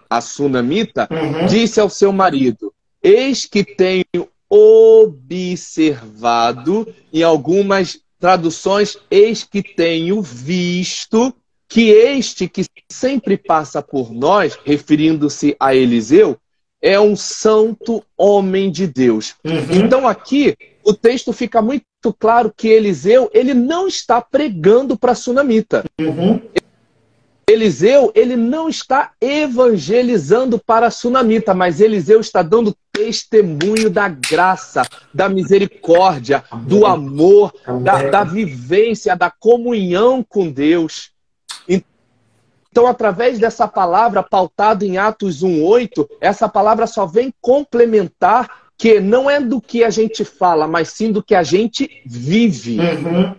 a sunamita, uhum. disse ao seu marido: Eis que tenho observado, em algumas traduções, eis que tenho visto que este que sempre passa por nós, referindo-se a Eliseu, é um santo homem de Deus. Uhum. Então aqui o texto fica muito claro que Eliseu ele não está pregando para a sunamita. Uhum. Eliseu, ele não está evangelizando para a sunamita, mas Eliseu está dando testemunho da graça, da misericórdia, do amor, da, da vivência, da comunhão com Deus. Então, através dessa palavra pautada em Atos 1:8, essa palavra só vem complementar que não é do que a gente fala, mas sim do que a gente vive. Uhum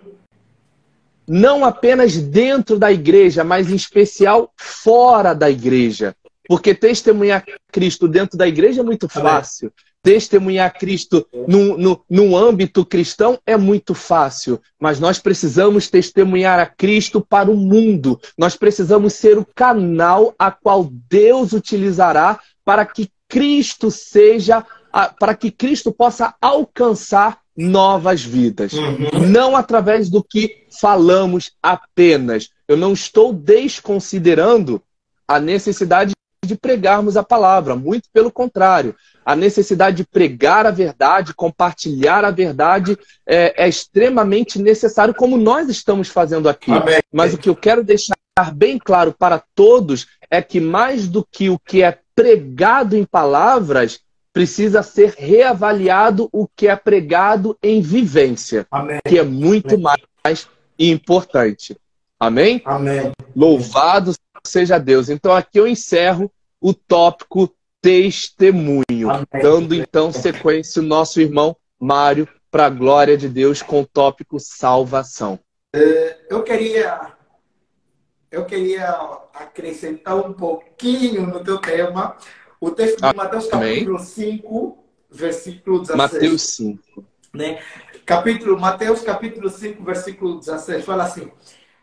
não apenas dentro da igreja, mas em especial fora da igreja. Porque testemunhar Cristo dentro da igreja é muito fácil. Testemunhar Cristo no, no, no âmbito cristão é muito fácil. Mas nós precisamos testemunhar a Cristo para o mundo. Nós precisamos ser o canal a qual Deus utilizará para que Cristo seja, para que Cristo possa alcançar novas vidas. Uhum. Não através do que falamos apenas. Eu não estou desconsiderando a necessidade de pregarmos a palavra, muito pelo contrário. A necessidade de pregar a verdade, compartilhar a verdade é, é extremamente necessário, como nós estamos fazendo aqui. Amém. Mas o que eu quero deixar bem claro para todos é que mais do que o que é pregado em palavras, precisa ser reavaliado o que é pregado em vivência, Amém. que é muito Amém. mais importante. Amém? Amém? Louvado seja Deus. Então aqui eu encerro o tópico testemunho, Amém. dando então sequência o nosso irmão Mário para a glória de Deus com o tópico salvação. É, eu queria eu queria acrescentar um pouquinho no teu tema, o texto de Mateus capítulo 5, versículo 16. Mateus 5. Né? Capítulo, Mateus capítulo 5, versículo 16, fala assim,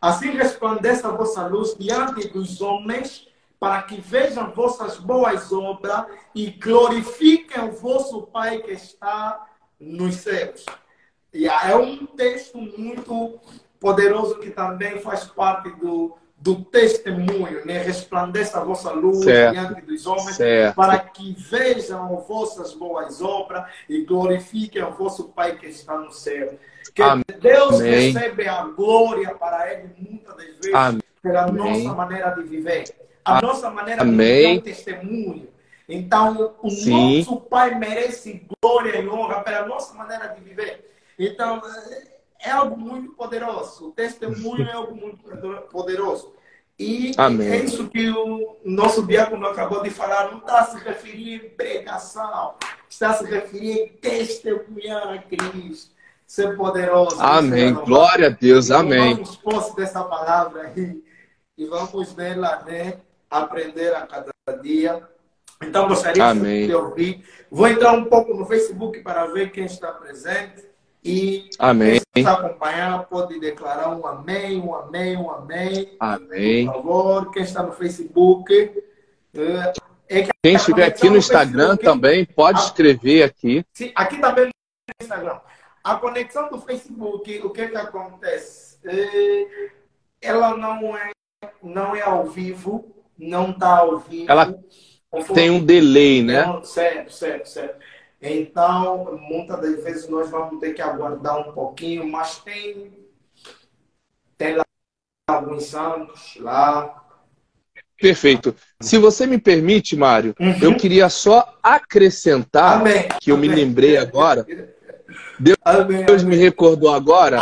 Assim resplandeça a vossa luz diante dos homens, para que vejam vossas boas obras e glorifiquem o vosso Pai que está nos céus. E é um texto muito poderoso que também faz parte do, do testemunho, né? resplandeça a vossa luz certo. diante dos homens, certo. para que vejam vossas boas obras e glorifiquem o vosso Pai que está no céu. Que Amém. Deus recebe a glória para Ele muitas das vezes Amém. pela nossa maneira de viver, a Amém. nossa maneira de viver é um testemunho. Então, o Sim. nosso Pai merece glória e honra pela nossa maneira de viver. Então, é algo muito poderoso. O testemunho é algo muito poderoso. E Amém. é isso que o nosso diácono acabou de falar. Não está se referindo em pregação, está se referindo em testemunhar a Cristo. Ser poderoso. Amém. Glória a Deus. Amém. Vamos posse dessa palavra aí e vamos nela, né? Aprender a cada dia. Então, gostaria Amém. de ouvir. Vou entrar um pouco no Facebook para ver quem está presente. E amém. quem está acompanhar pode declarar um amém, um amém, um amém. Amém. Por favor, quem está no Facebook. É, é quem estiver aqui no Instagram Facebook, também pode escrever aqui. Sim, aqui também no Instagram. A conexão do Facebook, o que, é que acontece? É, ela não é, não é ao vivo, não está vivo. Ela tem um delay, né? certo, certo, certo. Então, muitas das vezes nós vamos ter que aguardar um pouquinho, mas tem, tem lá alguns santos lá. Perfeito. Se você me permite, Mário, uhum. eu queria só acrescentar, Amém. que eu Amém. me lembrei agora. Deus, Amém. Deus me recordou agora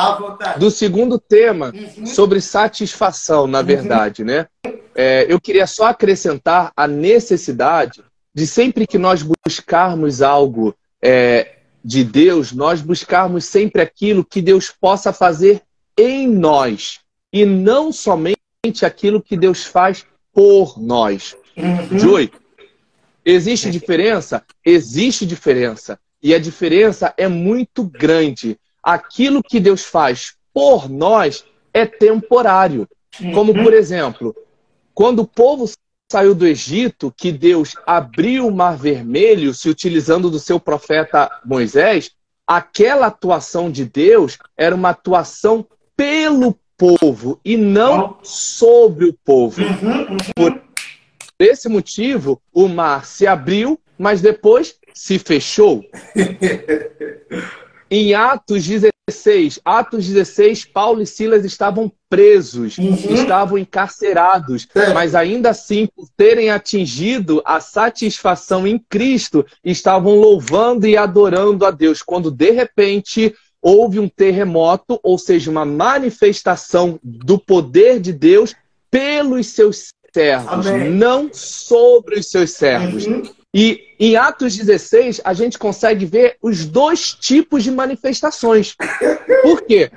do segundo tema uhum. sobre satisfação, na uhum. verdade, uhum. né? É, eu queria só acrescentar a necessidade de sempre que nós buscarmos algo é, de Deus, nós buscarmos sempre aquilo que Deus possa fazer em nós e não somente aquilo que Deus faz por nós. Uhum. Joey, existe diferença? Existe diferença. E a diferença é muito grande. Aquilo que Deus faz por nós é temporário. Como, por exemplo, quando o povo saiu do Egito, que Deus abriu o Mar Vermelho, se utilizando do seu profeta Moisés, aquela atuação de Deus era uma atuação pelo povo e não sobre o povo. Por esse motivo, o mar se abriu, mas depois se fechou. em Atos 16, Atos 16, Paulo e Silas estavam presos, uhum. estavam encarcerados, é. mas ainda assim, por terem atingido a satisfação em Cristo, estavam louvando e adorando a Deus, quando de repente houve um terremoto, ou seja, uma manifestação do poder de Deus pelos seus servos, Amém. não sobre os seus servos. Uhum. E em Atos 16, a gente consegue ver os dois tipos de manifestações. Por quê?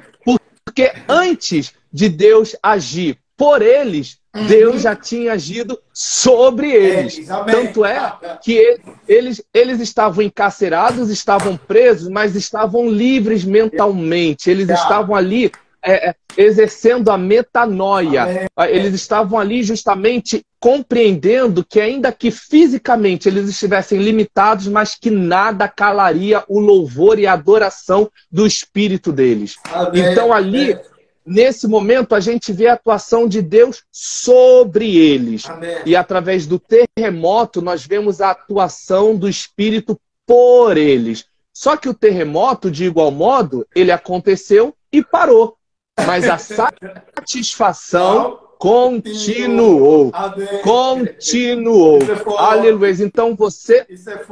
Porque antes de Deus agir por eles, uhum. Deus já tinha agido sobre eles. eles Tanto é que eles, eles estavam encarcerados, estavam presos, mas estavam livres mentalmente. Eles tá. estavam ali é, é, exercendo a metanoia. Amém. Eles estavam ali justamente compreendendo que, ainda que fisicamente eles estivessem limitados, mas que nada calaria o louvor e a adoração do espírito deles. Então, ali, nesse momento, a gente vê a atuação de Deus sobre eles. Amém. E através do terremoto, nós vemos a atuação do espírito por eles. Só que o terremoto, de igual modo, ele aconteceu e parou. Mas a satisfação continuou. Continuou. É Aleluia. Então você, é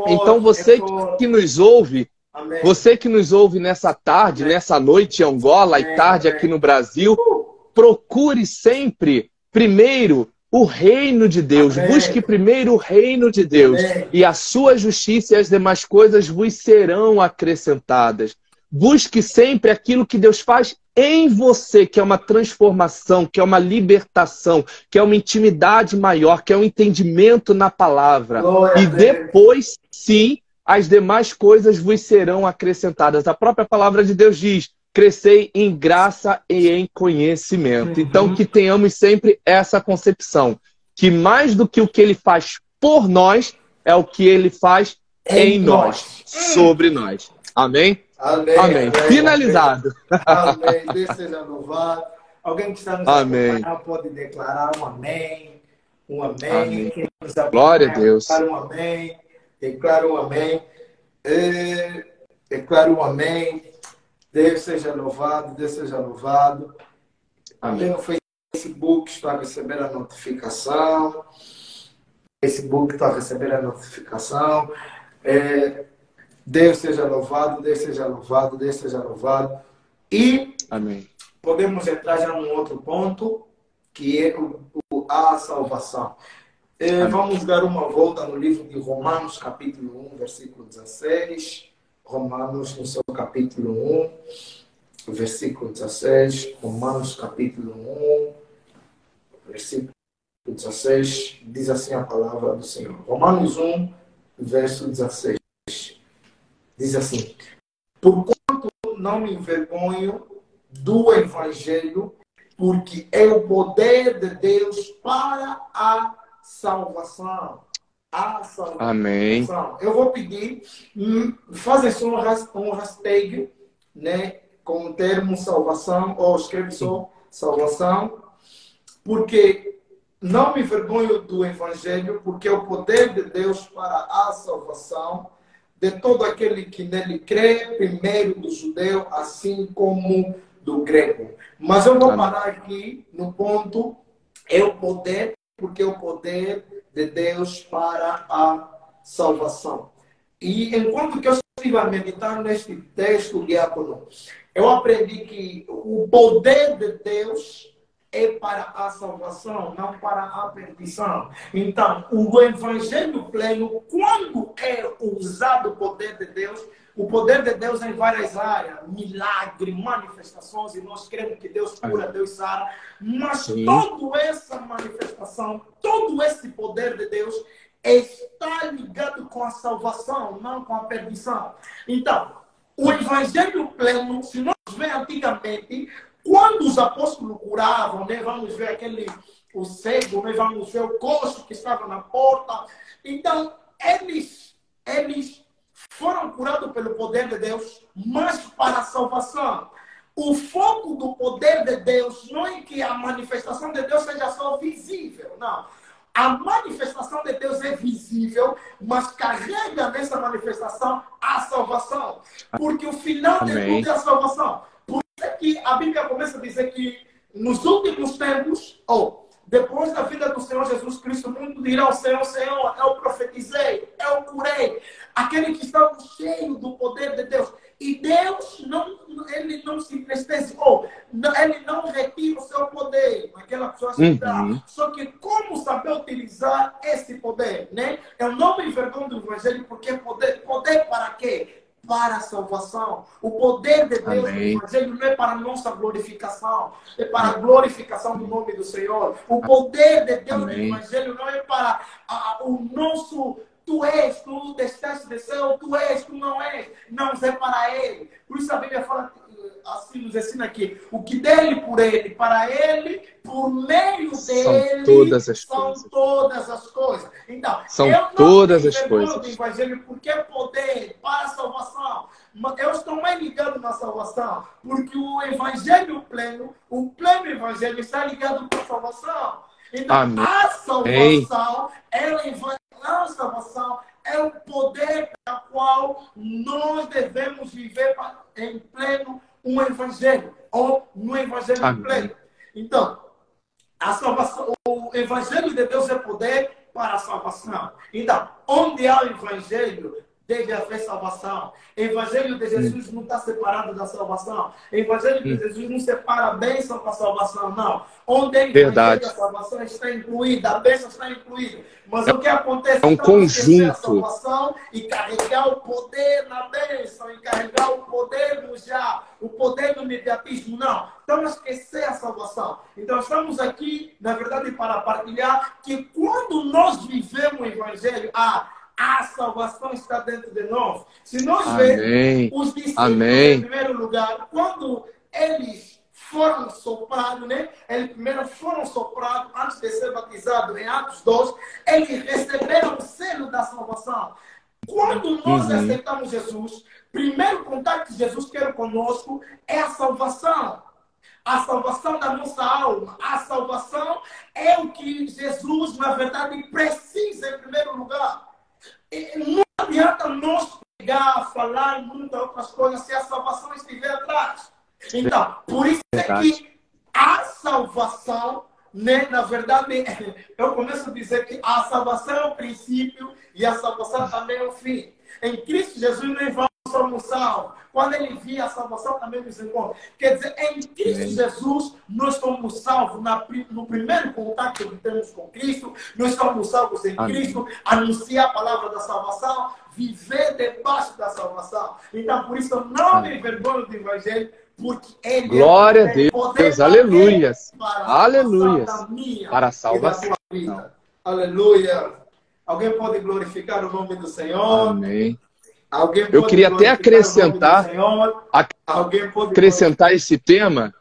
então você é que nos ouve, você que nos ouve nessa tarde, nessa noite em Angola e tarde aqui no Brasil, procure sempre primeiro o reino de Deus. Busque primeiro o reino de Deus. E a sua justiça e as demais coisas vos serão acrescentadas. Busque sempre aquilo que Deus faz em você, que é uma transformação, que é uma libertação, que é uma intimidade maior, que é um entendimento na palavra. Glória e depois, sim, as demais coisas vos serão acrescentadas. A própria palavra de Deus diz: crescei em graça e em conhecimento. Uhum. Então, que tenhamos sempre essa concepção, que mais do que o que ele faz por nós, é o que ele faz em, em nós, nós, sobre nós. Amém? Amém. Amém. Amém. Finalizado. Amém. Deus seja louvado. Alguém que está nos amém. pode declarar um amém. Um amém. amém. Glória a Deus. Declara um amém. Declara um amém. É, declara um amém. Deus seja louvado. Deus seja louvado. Amém. No Facebook está a receber a notificação. Facebook está a receber a notificação. É, Deus seja louvado, Deus seja louvado, Deus seja louvado. E Amém. podemos entrar já num outro ponto, que é o, o a salvação. É, vamos dar uma volta no livro de Romanos, capítulo 1, versículo 16. Romanos, no seu capítulo 1, versículo 16. Romanos, capítulo 1, versículo 16. Diz assim a palavra do Senhor. Romanos 1, verso 16. Diz assim: Porquanto não me envergonho do Evangelho, porque é o poder de Deus para a salvação. A salvação. Amém. Eu vou pedir, hum, fazer só um hashtag, né, com o termo salvação, ou escreve só salvação, porque não me envergonho do Evangelho, porque é o poder de Deus para a salvação de todo aquele que nele crê, primeiro do judeu, assim como do grego. Mas eu vou parar aqui no ponto, é o poder, porque é o poder de Deus para a salvação. E enquanto que eu estive a meditar neste texto, diácono, eu aprendi que o poder de Deus é para a salvação, não para a perdição. Então, o evangelho pleno, quando é usado o poder de Deus, o poder de Deus em várias áreas, milagre, manifestações, e nós cremos que Deus cura, Deus sara, mas Sim. toda essa manifestação, todo esse poder de Deus está ligado com a salvação, não com a perdição. Então, o evangelho pleno, se nós vemos antigamente, quando os apóstolos curavam, né, vamos ver aquele o cego, né, vamos ver o coxo que estava na porta. Então, eles, eles foram curados pelo poder de Deus, mas para a salvação. O foco do poder de Deus não é que a manifestação de Deus seja só visível, não. a manifestação de Deus é visível, mas carrega nessa manifestação a salvação. Porque o final Amém. de tudo é a salvação. É que a Bíblia começa a dizer que nos últimos tempos, ou depois da vida do Senhor Jesus Cristo, o mundo dirá ao Senhor, Senhor, eu profetizei, eu curei. Aquele que estava cheio do poder de Deus. E Deus não, ele não se entristece, ou ele não retira o seu poder naquela pessoa uhum. Só que como saber utilizar esse poder, né? Eu não me envergonho do evangelho porque poder, poder para quê? Para a salvação. O poder de Deus Amém. no Evangelho não é para a nossa glorificação, é para a glorificação do nome do Senhor. O poder de Deus Amém. no Evangelho não é para a, o nosso Tu és, tu deixaste de céu, tu és, tu não és. Não é para ele. Por isso a Bíblia fala nos ensina aqui. O que dele por ele, para ele, por meio são dele, todas as são coisas. todas as coisas. Então, são todas as coisas. Evangelho porque é poder para a salvação. Eu estou mais ligado na salvação, porque o evangelho pleno, o pleno evangelho está ligado com a salvação. Então, Amém. a salvação, ela a salvação é o poder pelo qual nós devemos viver em pleno um evangelho, ou no evangelho Amém. pleno. Então, a salvação, o evangelho de Deus é poder para a salvação. Então, onde há o evangelho, deve haver salvação. O Evangelho de Jesus não está separado da salvação. Evangelho de Jesus não separa a bênção com a salvação, não. Onde é Verdade. a salvação está incluída, a bênção está incluída. Mas é, o que acontece é um conjunto. a salvação e carregar o poder na bênção, e carregar o poder no já, o poder do imediatismo. Não. Então, esquecer a salvação. Então, estamos aqui, na verdade, para partilhar que quando nós vivemos o Evangelho, ah, a salvação está dentro de nós. Se nós vermos os discípulos, Amém. em primeiro lugar, quando eles foram soprados, né? Eles primeiro foram soprados antes de ser batizados em Atos 2, eles receberam o selo da salvação. Quando nós uhum. aceitamos Jesus, primeiro contato que Jesus quer conosco é a salvação. A salvação da nossa alma. A salvação é o que Jesus, na verdade, precisa em primeiro lugar. Não adianta nós pegar, falar muitas outras coisas se a salvação estiver atrás. Então, por isso é que a salvação, né, na verdade, eu começo a dizer que a salvação é o princípio e a salvação também é o fim. Em Cristo Jesus nós vamos somos salvos. Quando ele via a salvação, também nos encontra. Quer dizer, em Cristo Jesus, nós somos salvos na, no primeiro contato que temos com Cristo. Nós somos salvos em Amém. Cristo. Anunciar a palavra da salvação. Viver debaixo da salvação. Então, por isso, não me envergonho do Evangelho. Porque ele Glória é a Deus, Deus aleluia. Aleluia. Para a salvação. Aleluia. Alguém pode glorificar o nome do Senhor? Amém. Eu queria até acrescentar, acrescentar esse tema.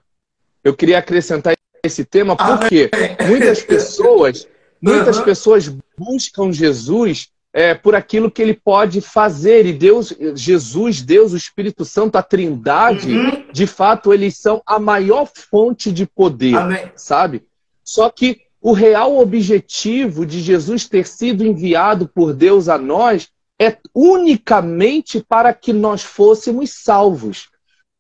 Eu queria acrescentar esse tema porque muitas pessoas, muitas pessoas buscam Jesus é, por aquilo que ele pode fazer. E Deus, Jesus, Deus, o Espírito Santo, a Trindade, uhum. de fato, eles são a maior fonte de poder, Amém. sabe? Só que o real objetivo de Jesus ter sido enviado por Deus a nós é unicamente para que nós fôssemos salvos.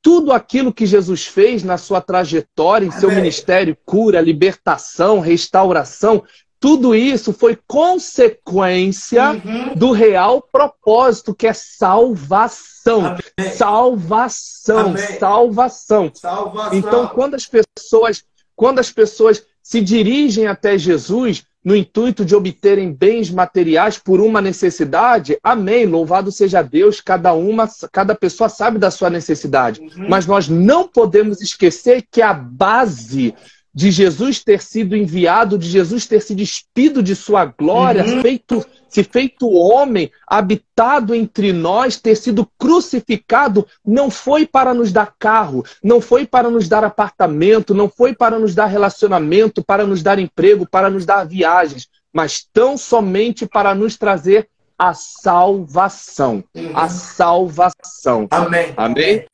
Tudo aquilo que Jesus fez na sua trajetória, em seu ministério, cura, libertação, restauração, tudo isso foi consequência uhum. do real propósito, que é salvação. Amém. Salvação, Amém. salvação. Salvação. Então, quando as pessoas, quando as pessoas se dirigem até Jesus, no intuito de obterem bens materiais por uma necessidade, amém. Louvado seja Deus, cada uma, cada pessoa sabe da sua necessidade. Uhum. Mas nós não podemos esquecer que a base de Jesus ter sido enviado, de Jesus ter sido despido de sua glória, uhum. feito, se feito homem, habitado entre nós, ter sido crucificado, não foi para nos dar carro, não foi para nos dar apartamento, não foi para nos dar relacionamento, para nos dar emprego, para nos dar viagens, mas tão somente para nos trazer a salvação. Uhum. A salvação. Amém. Amém.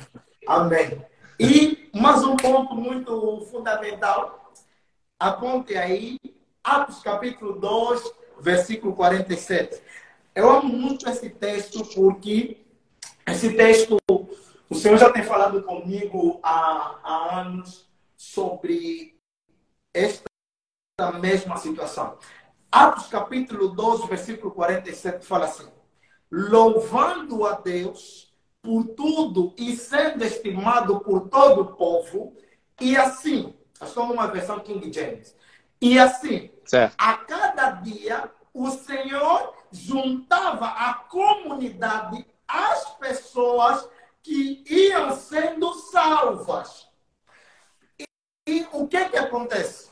Amém. E mais um ponto muito fundamental. Aponte aí Atos capítulo 2, versículo 47. Eu amo muito esse texto porque esse texto, o Senhor já tem falado comigo há, há anos sobre esta mesma situação. Atos capítulo 12, versículo 47 fala assim: Louvando a Deus por tudo e sendo estimado por todo o povo, e assim, estou numa versão King James, e assim, certo. a cada dia o Senhor juntava a comunidade, as pessoas que iam sendo salvas. E, e o que que acontece?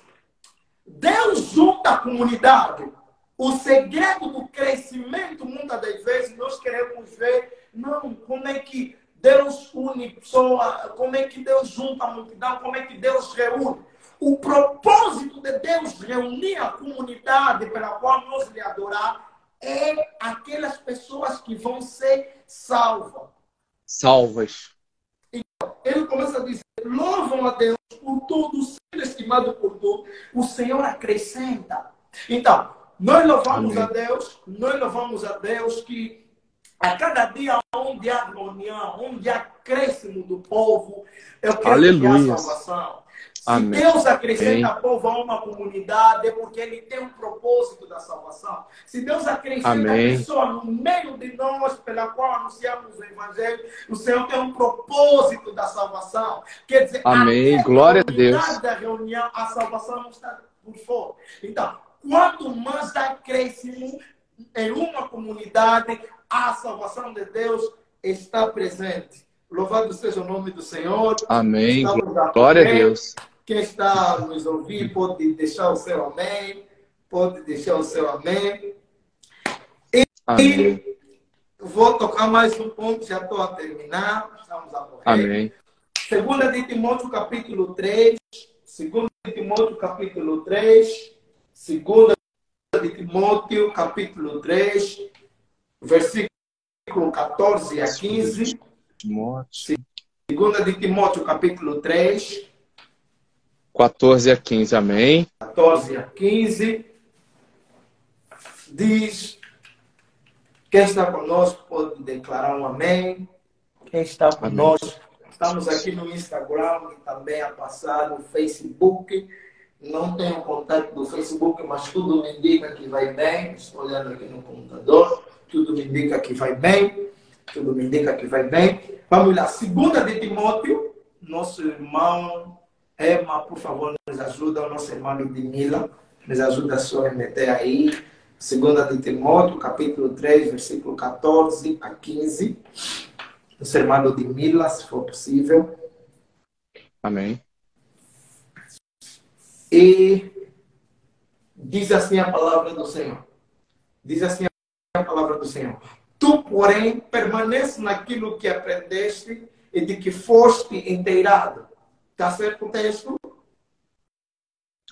Deus junta a comunidade. O segredo do crescimento, muitas das vezes, nós queremos ver, não, como é que Deus une pessoa, como é que Deus junta a multidão, como é que Deus reúne. O propósito de Deus reunir a comunidade pela qual nós lhe adorar é aquelas pessoas que vão ser salvas. Salvas. Então, ele começa a dizer: louvam a Deus por tudo, sendo estimado por tudo, o Senhor acrescenta. Então, nós louvamos Amém. a Deus, nós louvamos a Deus que a cada dia onde há harmonia, onde há crescimento do povo, eu quero Aleluia. que há salvação. Se Amém. Deus acrescenta Amém. povo a uma comunidade, é porque Ele tem um propósito da salvação. Se Deus acrescenta Amém. pessoa no meio de nós, pela qual anunciamos o Evangelho, o Senhor tem um propósito da salvação. Quer dizer, Amém. Glória a Deus. da reunião, a salvação não está por fora. Então, quanto mais há crescimento em uma comunidade, a salvação de Deus está presente. Louvado seja o nome do Senhor. Amém. Glória a Deus. Quem está nos ouvindo pode deixar o seu amém. Pode deixar o seu amém. E amém. vou tocar mais um ponto, já estou a terminar. Estamos a correr. Amém. Segunda de Timóteo, capítulo 3. Segunda de Timóteo, capítulo 3. Segunda de Timóteo, capítulo 3, versículo 14 a 15. Segunda de Timóteo, capítulo 3, 14 a 15, amém. 14 a 15. Diz: Quem está conosco pode declarar um amém. Quem está conosco, estamos aqui no Instagram e também a passar no Facebook. Não tenho contato do Facebook, mas tudo me indica que vai bem. Estou olhando aqui no computador. Tudo me indica que vai bem. Tudo me indica que vai bem. Vamos lá. Segunda de Timóteo, nosso irmão Emma, por favor, nos ajuda, o nosso irmão Ludmila, nos ajuda só a meter aí. Segunda de Timóteo, capítulo 3, versículo 14 a 15. Nosso irmão Ludmila, se for possível. Amém. E diz assim a palavra do Senhor. Diz assim a palavra do Senhor. Tu, porém, permanece naquilo que aprendeste e de que foste inteirado Está certo o texto?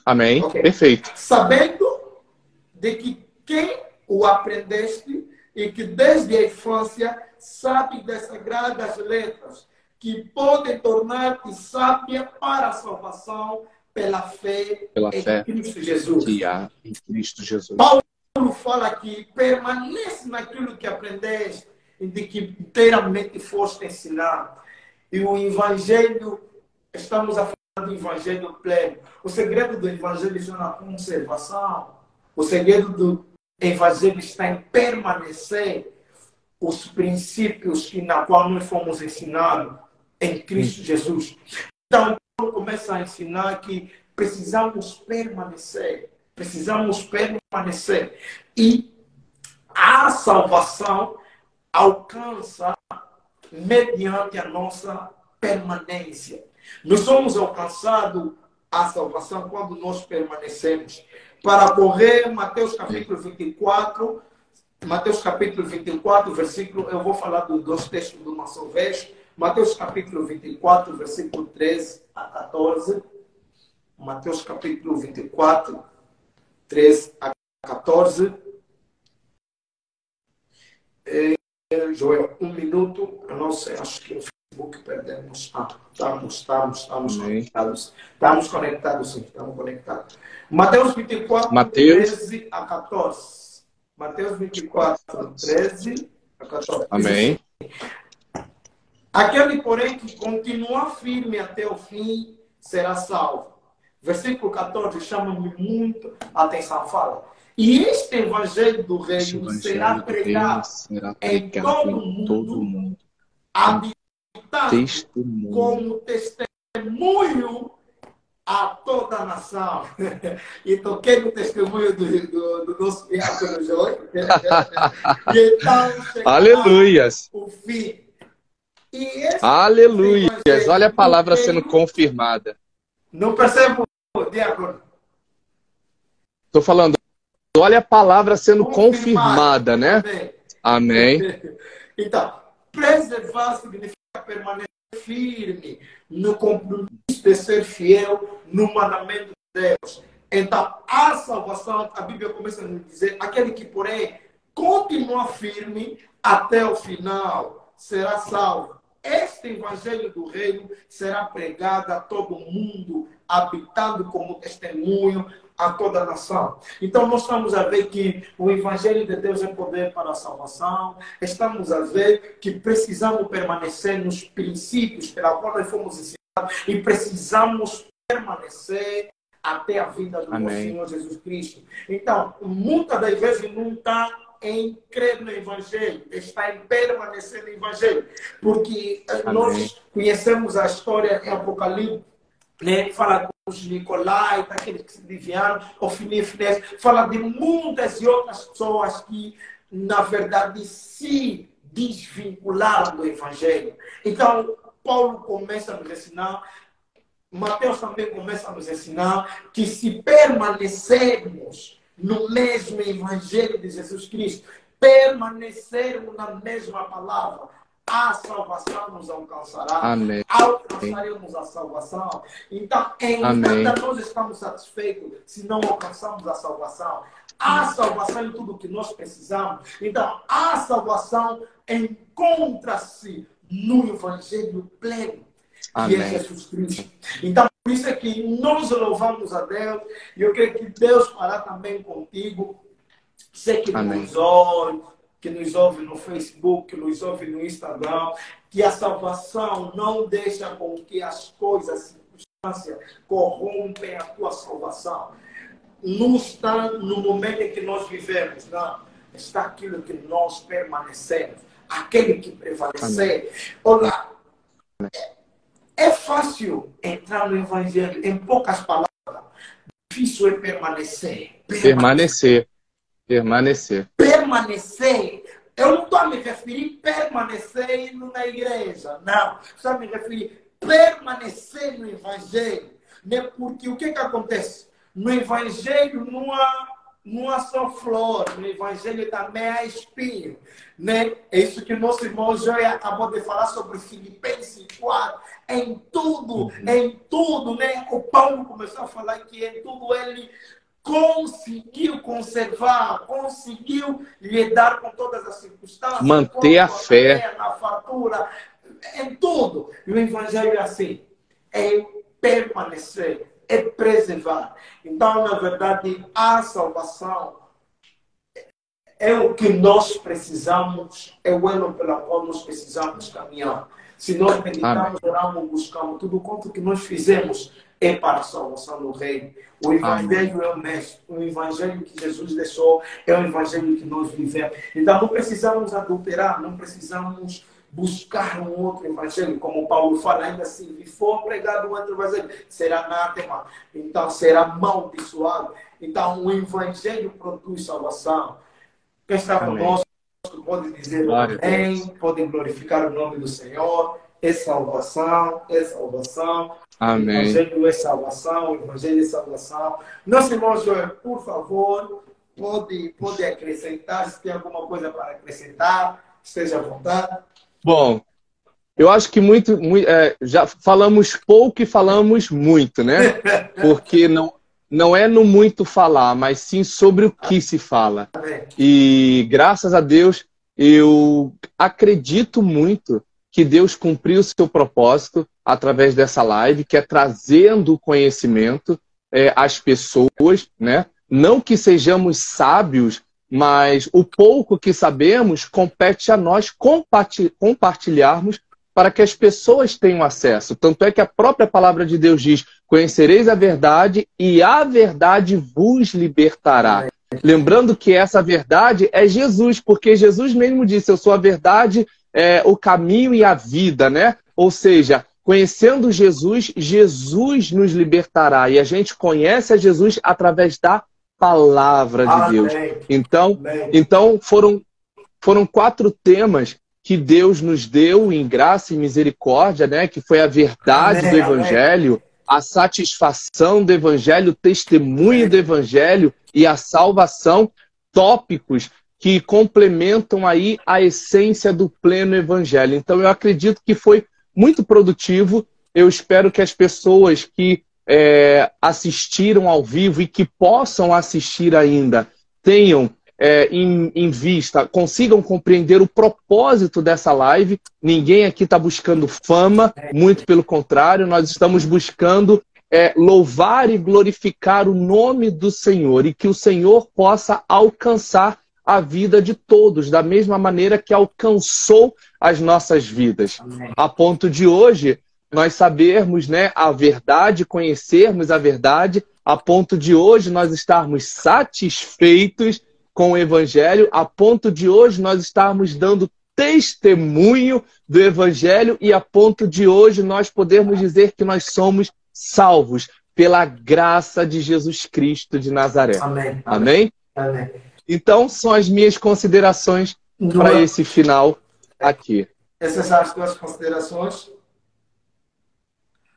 Amém. Okay. Perfeito. Sabendo de que quem o aprendeste e que desde a infância sabe das sagradas letras, que podem tornar-te sábia para a salvação pela fé pela em fé Cristo Jesus. Que há em Cristo Jesus. Paulo fala aqui, permanece naquilo que aprendeste e de que inteiramente foste ensinado. E o evangelho estamos a falar do evangelho pleno. O segredo do evangelho está na conservação. O segredo do evangelho está em permanecer os princípios que na qual nós fomos ensinados em Cristo hum. Jesus. Então, Paulo começa a ensinar que precisamos permanecer, precisamos permanecer. E a salvação alcança mediante a nossa permanência. Nós somos alcançados a salvação quando nós permanecemos. Para correr, Mateus capítulo 24, Mateus capítulo 24, versículo, eu vou falar dos dois textos de uma só vez. Mateus capítulo 24, versículo 13 a 14. Mateus capítulo 24, 13 a 14. É, Joel, um minuto. Eu não sei, acho que Facebook, perdemos. Ah, estamos, estamos, estamos Amém. conectados. Estamos conectados, sim, estamos conectados. Mateus 24, Mateus. 13 a 14. Mateus 24, 13 a 14. Amém. Aquele, porém, que continua firme até o fim, será salvo. Versículo 14 chama-me muito a atenção. Fala. E este evangelho do reino será pregado, será pregado em todo o mundo, mundo habitando como testemunho a toda a nação. e toquei no testemunho do, do, do nosso diácono João. então, Aleluias. O fim. Aleluias. Olha a palavra sendo confirmada. Não percebo, Estou falando, olha a palavra sendo confirmada, confirmada né? Amém. Então, preservar significa permanecer firme no compromisso de ser fiel no mandamento de Deus. Então, a salvação, a Bíblia começa a nos dizer, aquele que, porém, continua firme até o final, será salvo. Este evangelho do reino será pregado a todo mundo, habitando como testemunho a toda a nação. Então, nós estamos a ver que o Evangelho de Deus é poder para a salvação. Estamos a ver que precisamos permanecer nos princípios pela qual nós fomos ensinados e precisamos permanecer até a vida do nosso Senhor Jesus Cristo. Então, muitas das vezes não está em crer no Evangelho, está em permanecer no Evangelho. Porque eh, Amém. nós conhecemos a história em Apocalipse né? fala dos Nicolai, daqueles que se desviaram, Ofinifnes, fala de muitas e outras pessoas que, na verdade, se desvincularam do Evangelho. Então, Paulo começa a nos ensinar, Mateus também começa a nos ensinar que se permanecermos no mesmo Evangelho de Jesus Cristo, permanecermos na mesma palavra, a salvação nos alcançará. Amém. Alcançaremos a salvação. Então, em nada nós estamos satisfeitos se não alcançamos a salvação. A salvação é tudo que nós precisamos. Então, a salvação encontra-se no Evangelho pleno, que é Jesus Cristo. Então, por isso é que nós louvamos a Deus. E eu creio que Deus fará também contigo. Sei que Amém. nos olhos, que nos ouve no Facebook, que nos ouve no Instagram, que a salvação não deixa com que as coisas, as circunstâncias corrompem a tua salvação. Não está no momento em que nós vivemos, não. Está aquilo que nós permanecemos, aquele que prevalecer. Olha, é fácil entrar no Evangelho, em poucas palavras. Difícil é permanecer. Permanecer. permanecer. Permanecer. Eu não estou a me referir permanecer na igreja. Não. Estou a me referir permanecer no Evangelho. Né? Porque o que, que acontece? No Evangelho não há, não há só flor, no Evangelho também há espinho. Né? É isso que o nosso irmão Joia acabou de falar sobre Filipenses 4. Em tudo, uhum. em tudo, né? O Paulo começou a falar que em tudo ele conseguiu conservar, conseguiu lidar com todas as circunstâncias, manter a fé, fé, na fartura, em tudo. E o evangelho é assim, é permanecer, é preservar. Então, na verdade, a salvação é o que nós precisamos, é o elo pelo qual nós precisamos caminhar. Se nós meditamos, oramos, buscamos tudo quanto que nós fizemos é para a salvação do reino. O Evangelho Amém. é o mestre. O Evangelho que Jesus deixou é o Evangelho que nós vivemos. Então não precisamos adulterar, não precisamos buscar um outro Evangelho. Como Paulo fala, ainda se for pregado um outro Evangelho, será anátema. Então será maldiçoado. Então o Evangelho produz salvação. Quem está conosco pode dizer amém, pode glorificar o nome do Senhor. É salvação, é salvação. Amém. O Evangelho é salvação, o Evangelho é salvação. Nosso irmão Joel, por favor, pode, pode acrescentar, se tem alguma coisa para acrescentar, esteja à vontade. Bom, eu acho que muito, muito é, já falamos pouco e falamos muito, né? Porque não, não é no muito falar, mas sim sobre o que se fala. E graças a Deus, eu acredito muito que Deus cumpriu o seu propósito através dessa live, que é trazendo o conhecimento é, às pessoas, né? Não que sejamos sábios, mas o pouco que sabemos compete a nós compartilharmos para que as pessoas tenham acesso. Tanto é que a própria palavra de Deus diz: Conhecereis a verdade e a verdade vos libertará. Lembrando que essa verdade é Jesus, porque Jesus mesmo disse: Eu sou a verdade, é, o caminho e a vida, né? Ou seja, conhecendo Jesus, Jesus nos libertará. E a gente conhece a Jesus através da palavra de Deus. Então, então foram, foram quatro temas que Deus nos deu em graça e misericórdia, né? Que foi a verdade Amém. do Evangelho, a satisfação do Evangelho, o testemunho do Evangelho e a salvação, tópicos que complementam aí a essência do pleno Evangelho. Então eu acredito que foi muito produtivo. Eu espero que as pessoas que é, assistiram ao vivo e que possam assistir ainda tenham é, em, em, vista, consigam compreender o propósito dessa live. Ninguém aqui está buscando fama, muito pelo contrário, nós estamos buscando é, louvar e glorificar o nome do Senhor e que o Senhor possa alcançar a vida de todos, da mesma maneira que alcançou as nossas vidas. A ponto de hoje nós sabermos né, a verdade, conhecermos a verdade, a ponto de hoje nós estarmos satisfeitos com o Evangelho, a ponto de hoje nós estarmos dando testemunho do Evangelho e a ponto de hoje nós podermos dizer que nós somos salvos pela graça de Jesus Cristo de Nazaré. Amém. Amém? Amém. Então, são as minhas considerações para esse final aqui. Essas são as tuas considerações?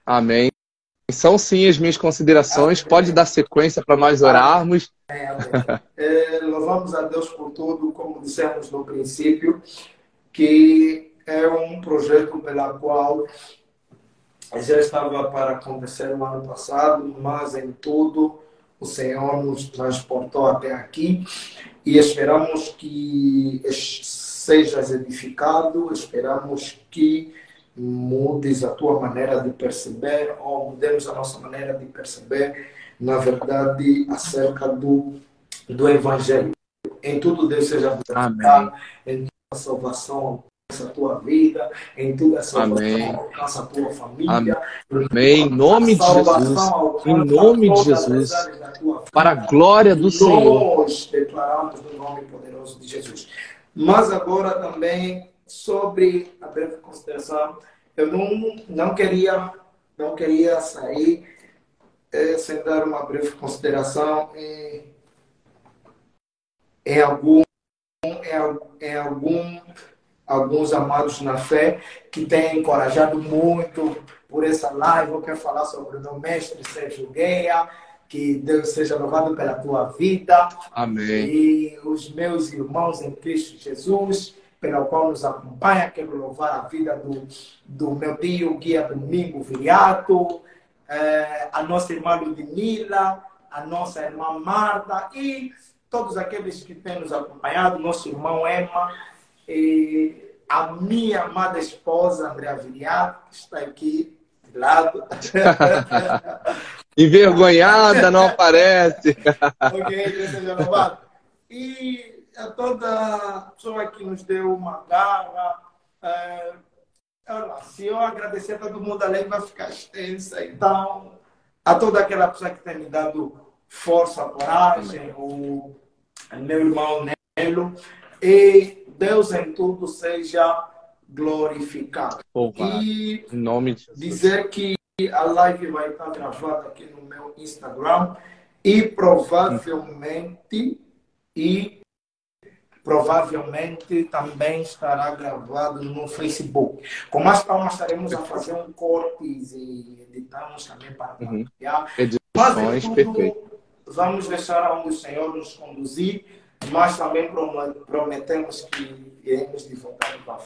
Amém. São sim as minhas considerações. Pode dar sequência para nós orarmos. É, é, louvamos a Deus por tudo, como dissemos no princípio, que é um projeto pela qual já estava para acontecer no ano passado, mas em tudo o Senhor nos transportou até aqui e esperamos que sejas edificado, esperamos que mudes a tua maneira de perceber ou mudemos a nossa maneira de perceber, na verdade, acerca do, do Evangelho. Em tudo Deus seja glorificado, em tua salvação alcança a tua vida, em tudo a salvação alcança a tua família. Amém. Em nome de Jesus. Em nome de Jesus. Para a glória do Senhor. Nós declaramos no nome poderoso de Jesus. Mas agora também sobre a breve consideração, eu não, não queria não queria sair é, sem dar uma breve consideração em, em algum em, em algum alguns amados na fé que têm encorajado muito por essa live. Eu quero falar sobre o meu mestre Sérgio Gueia, que Deus seja louvado pela tua vida. Amém. E os meus irmãos em Cristo Jesus pela qual nos acompanha. Quero louvar a vida do, do meu tio Guia Domingo Viriato, é, a nossa irmã Ludmila, a nossa irmã Marta e todos aqueles que têm nos acompanhado, nosso irmão Emma, e a minha amada esposa Andréa Viriato, que está aqui de lado. Envergonhada, não aparece. ok, seja louvado. E a toda pessoa que nos deu uma garra. É, se eu agradecer a todo mundo, a lei vai ficar extensa. Então, a toda aquela pessoa que tem me dado força, coragem, o meu irmão Nelo, e Deus em tudo seja glorificado. Opa, e nome dizer que a live vai estar gravada aqui no meu Instagram e provavelmente e provavelmente também estará gravado no Facebook. Com mais calma estaremos a fazer um cortes e editamos também para uhum. partilhar. Edições, tudo, perfeito. Vamos deixar onde o Senhor nos conduzir, mas também prometemos que iremos divulgar o papo.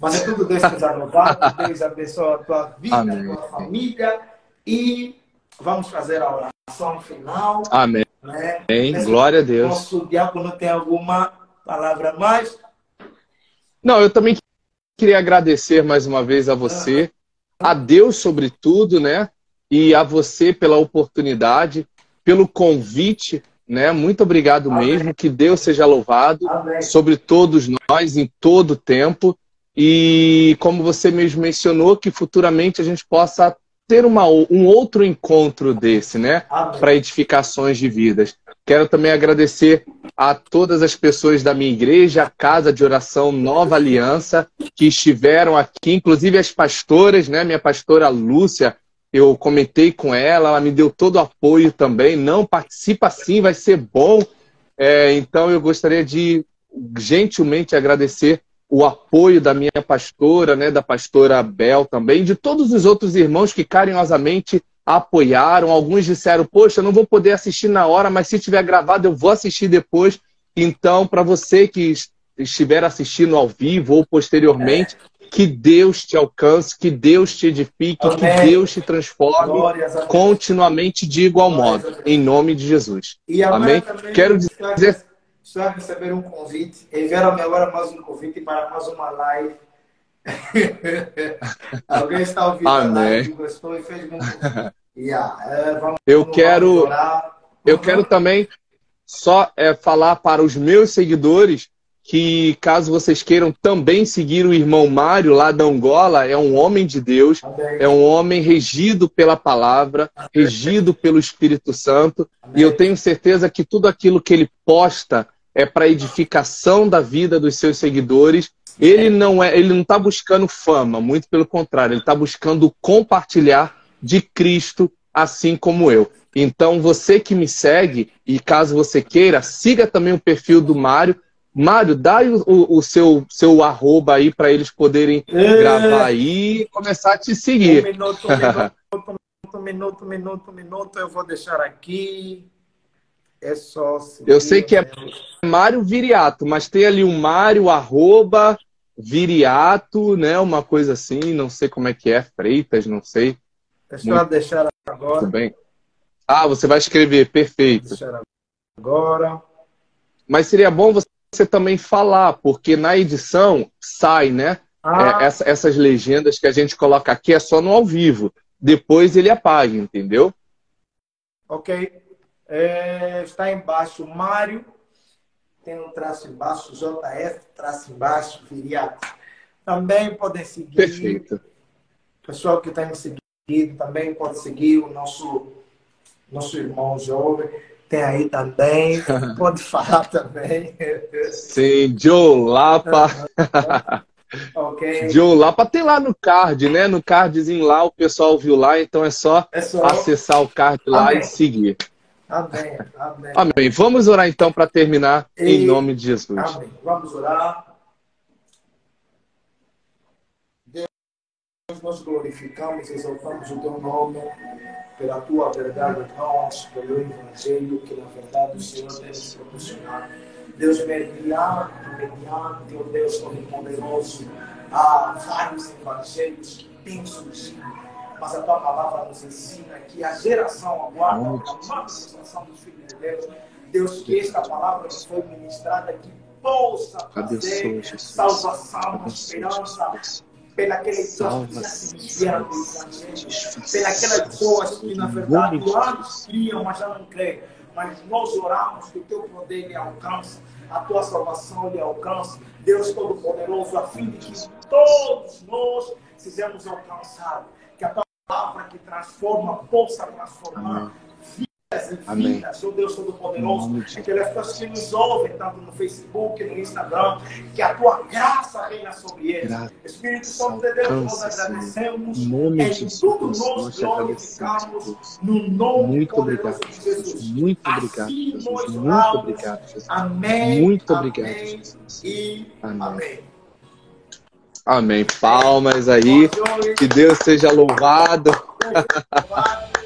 Mas é tudo Deus nos louvado, Deus abençoe a tua vida, Amém. a tua família e vamos fazer a oração final. Amém. Né? Amém. Glória a Deus. Nosso diácono tem alguma palavra mais? Não, eu também queria agradecer mais uma vez a você, a Deus sobretudo, né? E a você pela oportunidade, pelo convite, né? Muito obrigado Amém. mesmo. Que Deus seja louvado Amém. sobre todos nós em todo tempo. E como você mesmo mencionou, que futuramente a gente possa ter uma, um outro encontro desse, né? Para edificações de vidas. Quero também agradecer a todas as pessoas da minha igreja, a Casa de Oração Nova Aliança, que estiveram aqui, inclusive as pastoras, né? Minha pastora Lúcia, eu comentei com ela, ela me deu todo o apoio também. Não, participa sim, vai ser bom. É, então eu gostaria de gentilmente agradecer o apoio da minha pastora, né, da pastora Bel também, de todos os outros irmãos que carinhosamente apoiaram. Alguns disseram: Poxa, eu não vou poder assistir na hora, mas se tiver gravado, eu vou assistir depois. Então, para você que estiver assistindo ao vivo ou posteriormente, é. que Deus te alcance, que Deus te edifique, Amém. que Deus te transforme continuamente de igual modo, em nome de Jesus. Amém? Quero dizer só receber um convite. Enviaram-me agora mais um convite para mais uma live. Alguém está ouvindo Amém. a live, gostou e fez um. Yeah, é, vamos, eu quero, eu quero também só é, falar para os meus seguidores que caso vocês queiram também seguir o irmão Mário lá da Angola, é um homem de Deus, Amém. é um homem regido pela palavra, Amém. regido pelo Espírito Santo, Amém. e eu tenho certeza que tudo aquilo que ele posta é para edificação da vida dos seus seguidores. Ele não é, ele não está buscando fama, muito pelo contrário, ele está buscando compartilhar de Cristo, assim como eu. Então, você que me segue, e caso você queira, siga também o perfil do Mário. Mário, dá o, o seu, seu arroba aí para eles poderem é... gravar aí e começar a te seguir. Um minuto, um minuto, um minuto, um minuto, um minuto, eu vou deixar aqui. É só. Eu sei que é Mário Viriato, mas tem ali um Mário arroba Viriato, né? Uma coisa assim, não sei como é que é, Freitas, não sei. Deixa Muito... eu deixar agora. Tudo bem. Ah, você vai escrever, perfeito. Deixar agora. Mas seria bom você também falar, porque na edição sai, né? Ah. É, essa, essas legendas que a gente coloca aqui é só no ao vivo. Depois ele apaga, entendeu? Ok. É, está embaixo Mário, tem um traço embaixo, JF, traço embaixo, Viriato. Também podem seguir. Perfeito. O pessoal que está me seguindo também pode seguir o nosso, nosso irmão jovem. Tem aí também, pode falar também. Sim, Joe Lapa. Okay. Joe Lapa tem lá no card, né? No cardzinho lá, o pessoal viu lá, então é só, é só... acessar o card lá Amém. e seguir. Amém. Amém. Amém. Vamos orar então para terminar e... em nome de Jesus. Amém. Vamos orar. Deus, nós glorificamos, exaltamos o teu nome pela tua verdade nós, pelo Evangelho que na verdade o Senhor tem nos proporcionado. Deus, mediante, mediante, o Deus Todo-Poderoso, há vários evangelhos que têm surgido mas a tua palavra nos ensina que a geração aguarda a manifestação dos filhos de Deus. Deus, que esta palavra que foi ministrada, que possa trazer salvação, esperança, pelas pessoas que pelas pessoas que, na verdade, antes criam, mas já não creem. Mas nós oramos que o teu poder lhe alcance, a tua salvação lhe alcance, Deus Todo-Poderoso, a fim de que todos nós sejamos alcançados. Palavra que transforma possa transformar vidas e vidas, oh Deus Todo-Poderoso, aquelas pessoas que nos ouvem, tanto no Facebook, no Instagram, que a tua graça reina sobre eles. Espírito Santo de Deus, nós agradecemos, em tudo nós glorificamos, no nome Muito obrigado, de Jesus. Muito obrigado, assim. Muito obrigado, Jesus. Amém. Muito obrigado, Jesus. E amém. amém. Amém. Palmas aí. Que Deus seja louvado.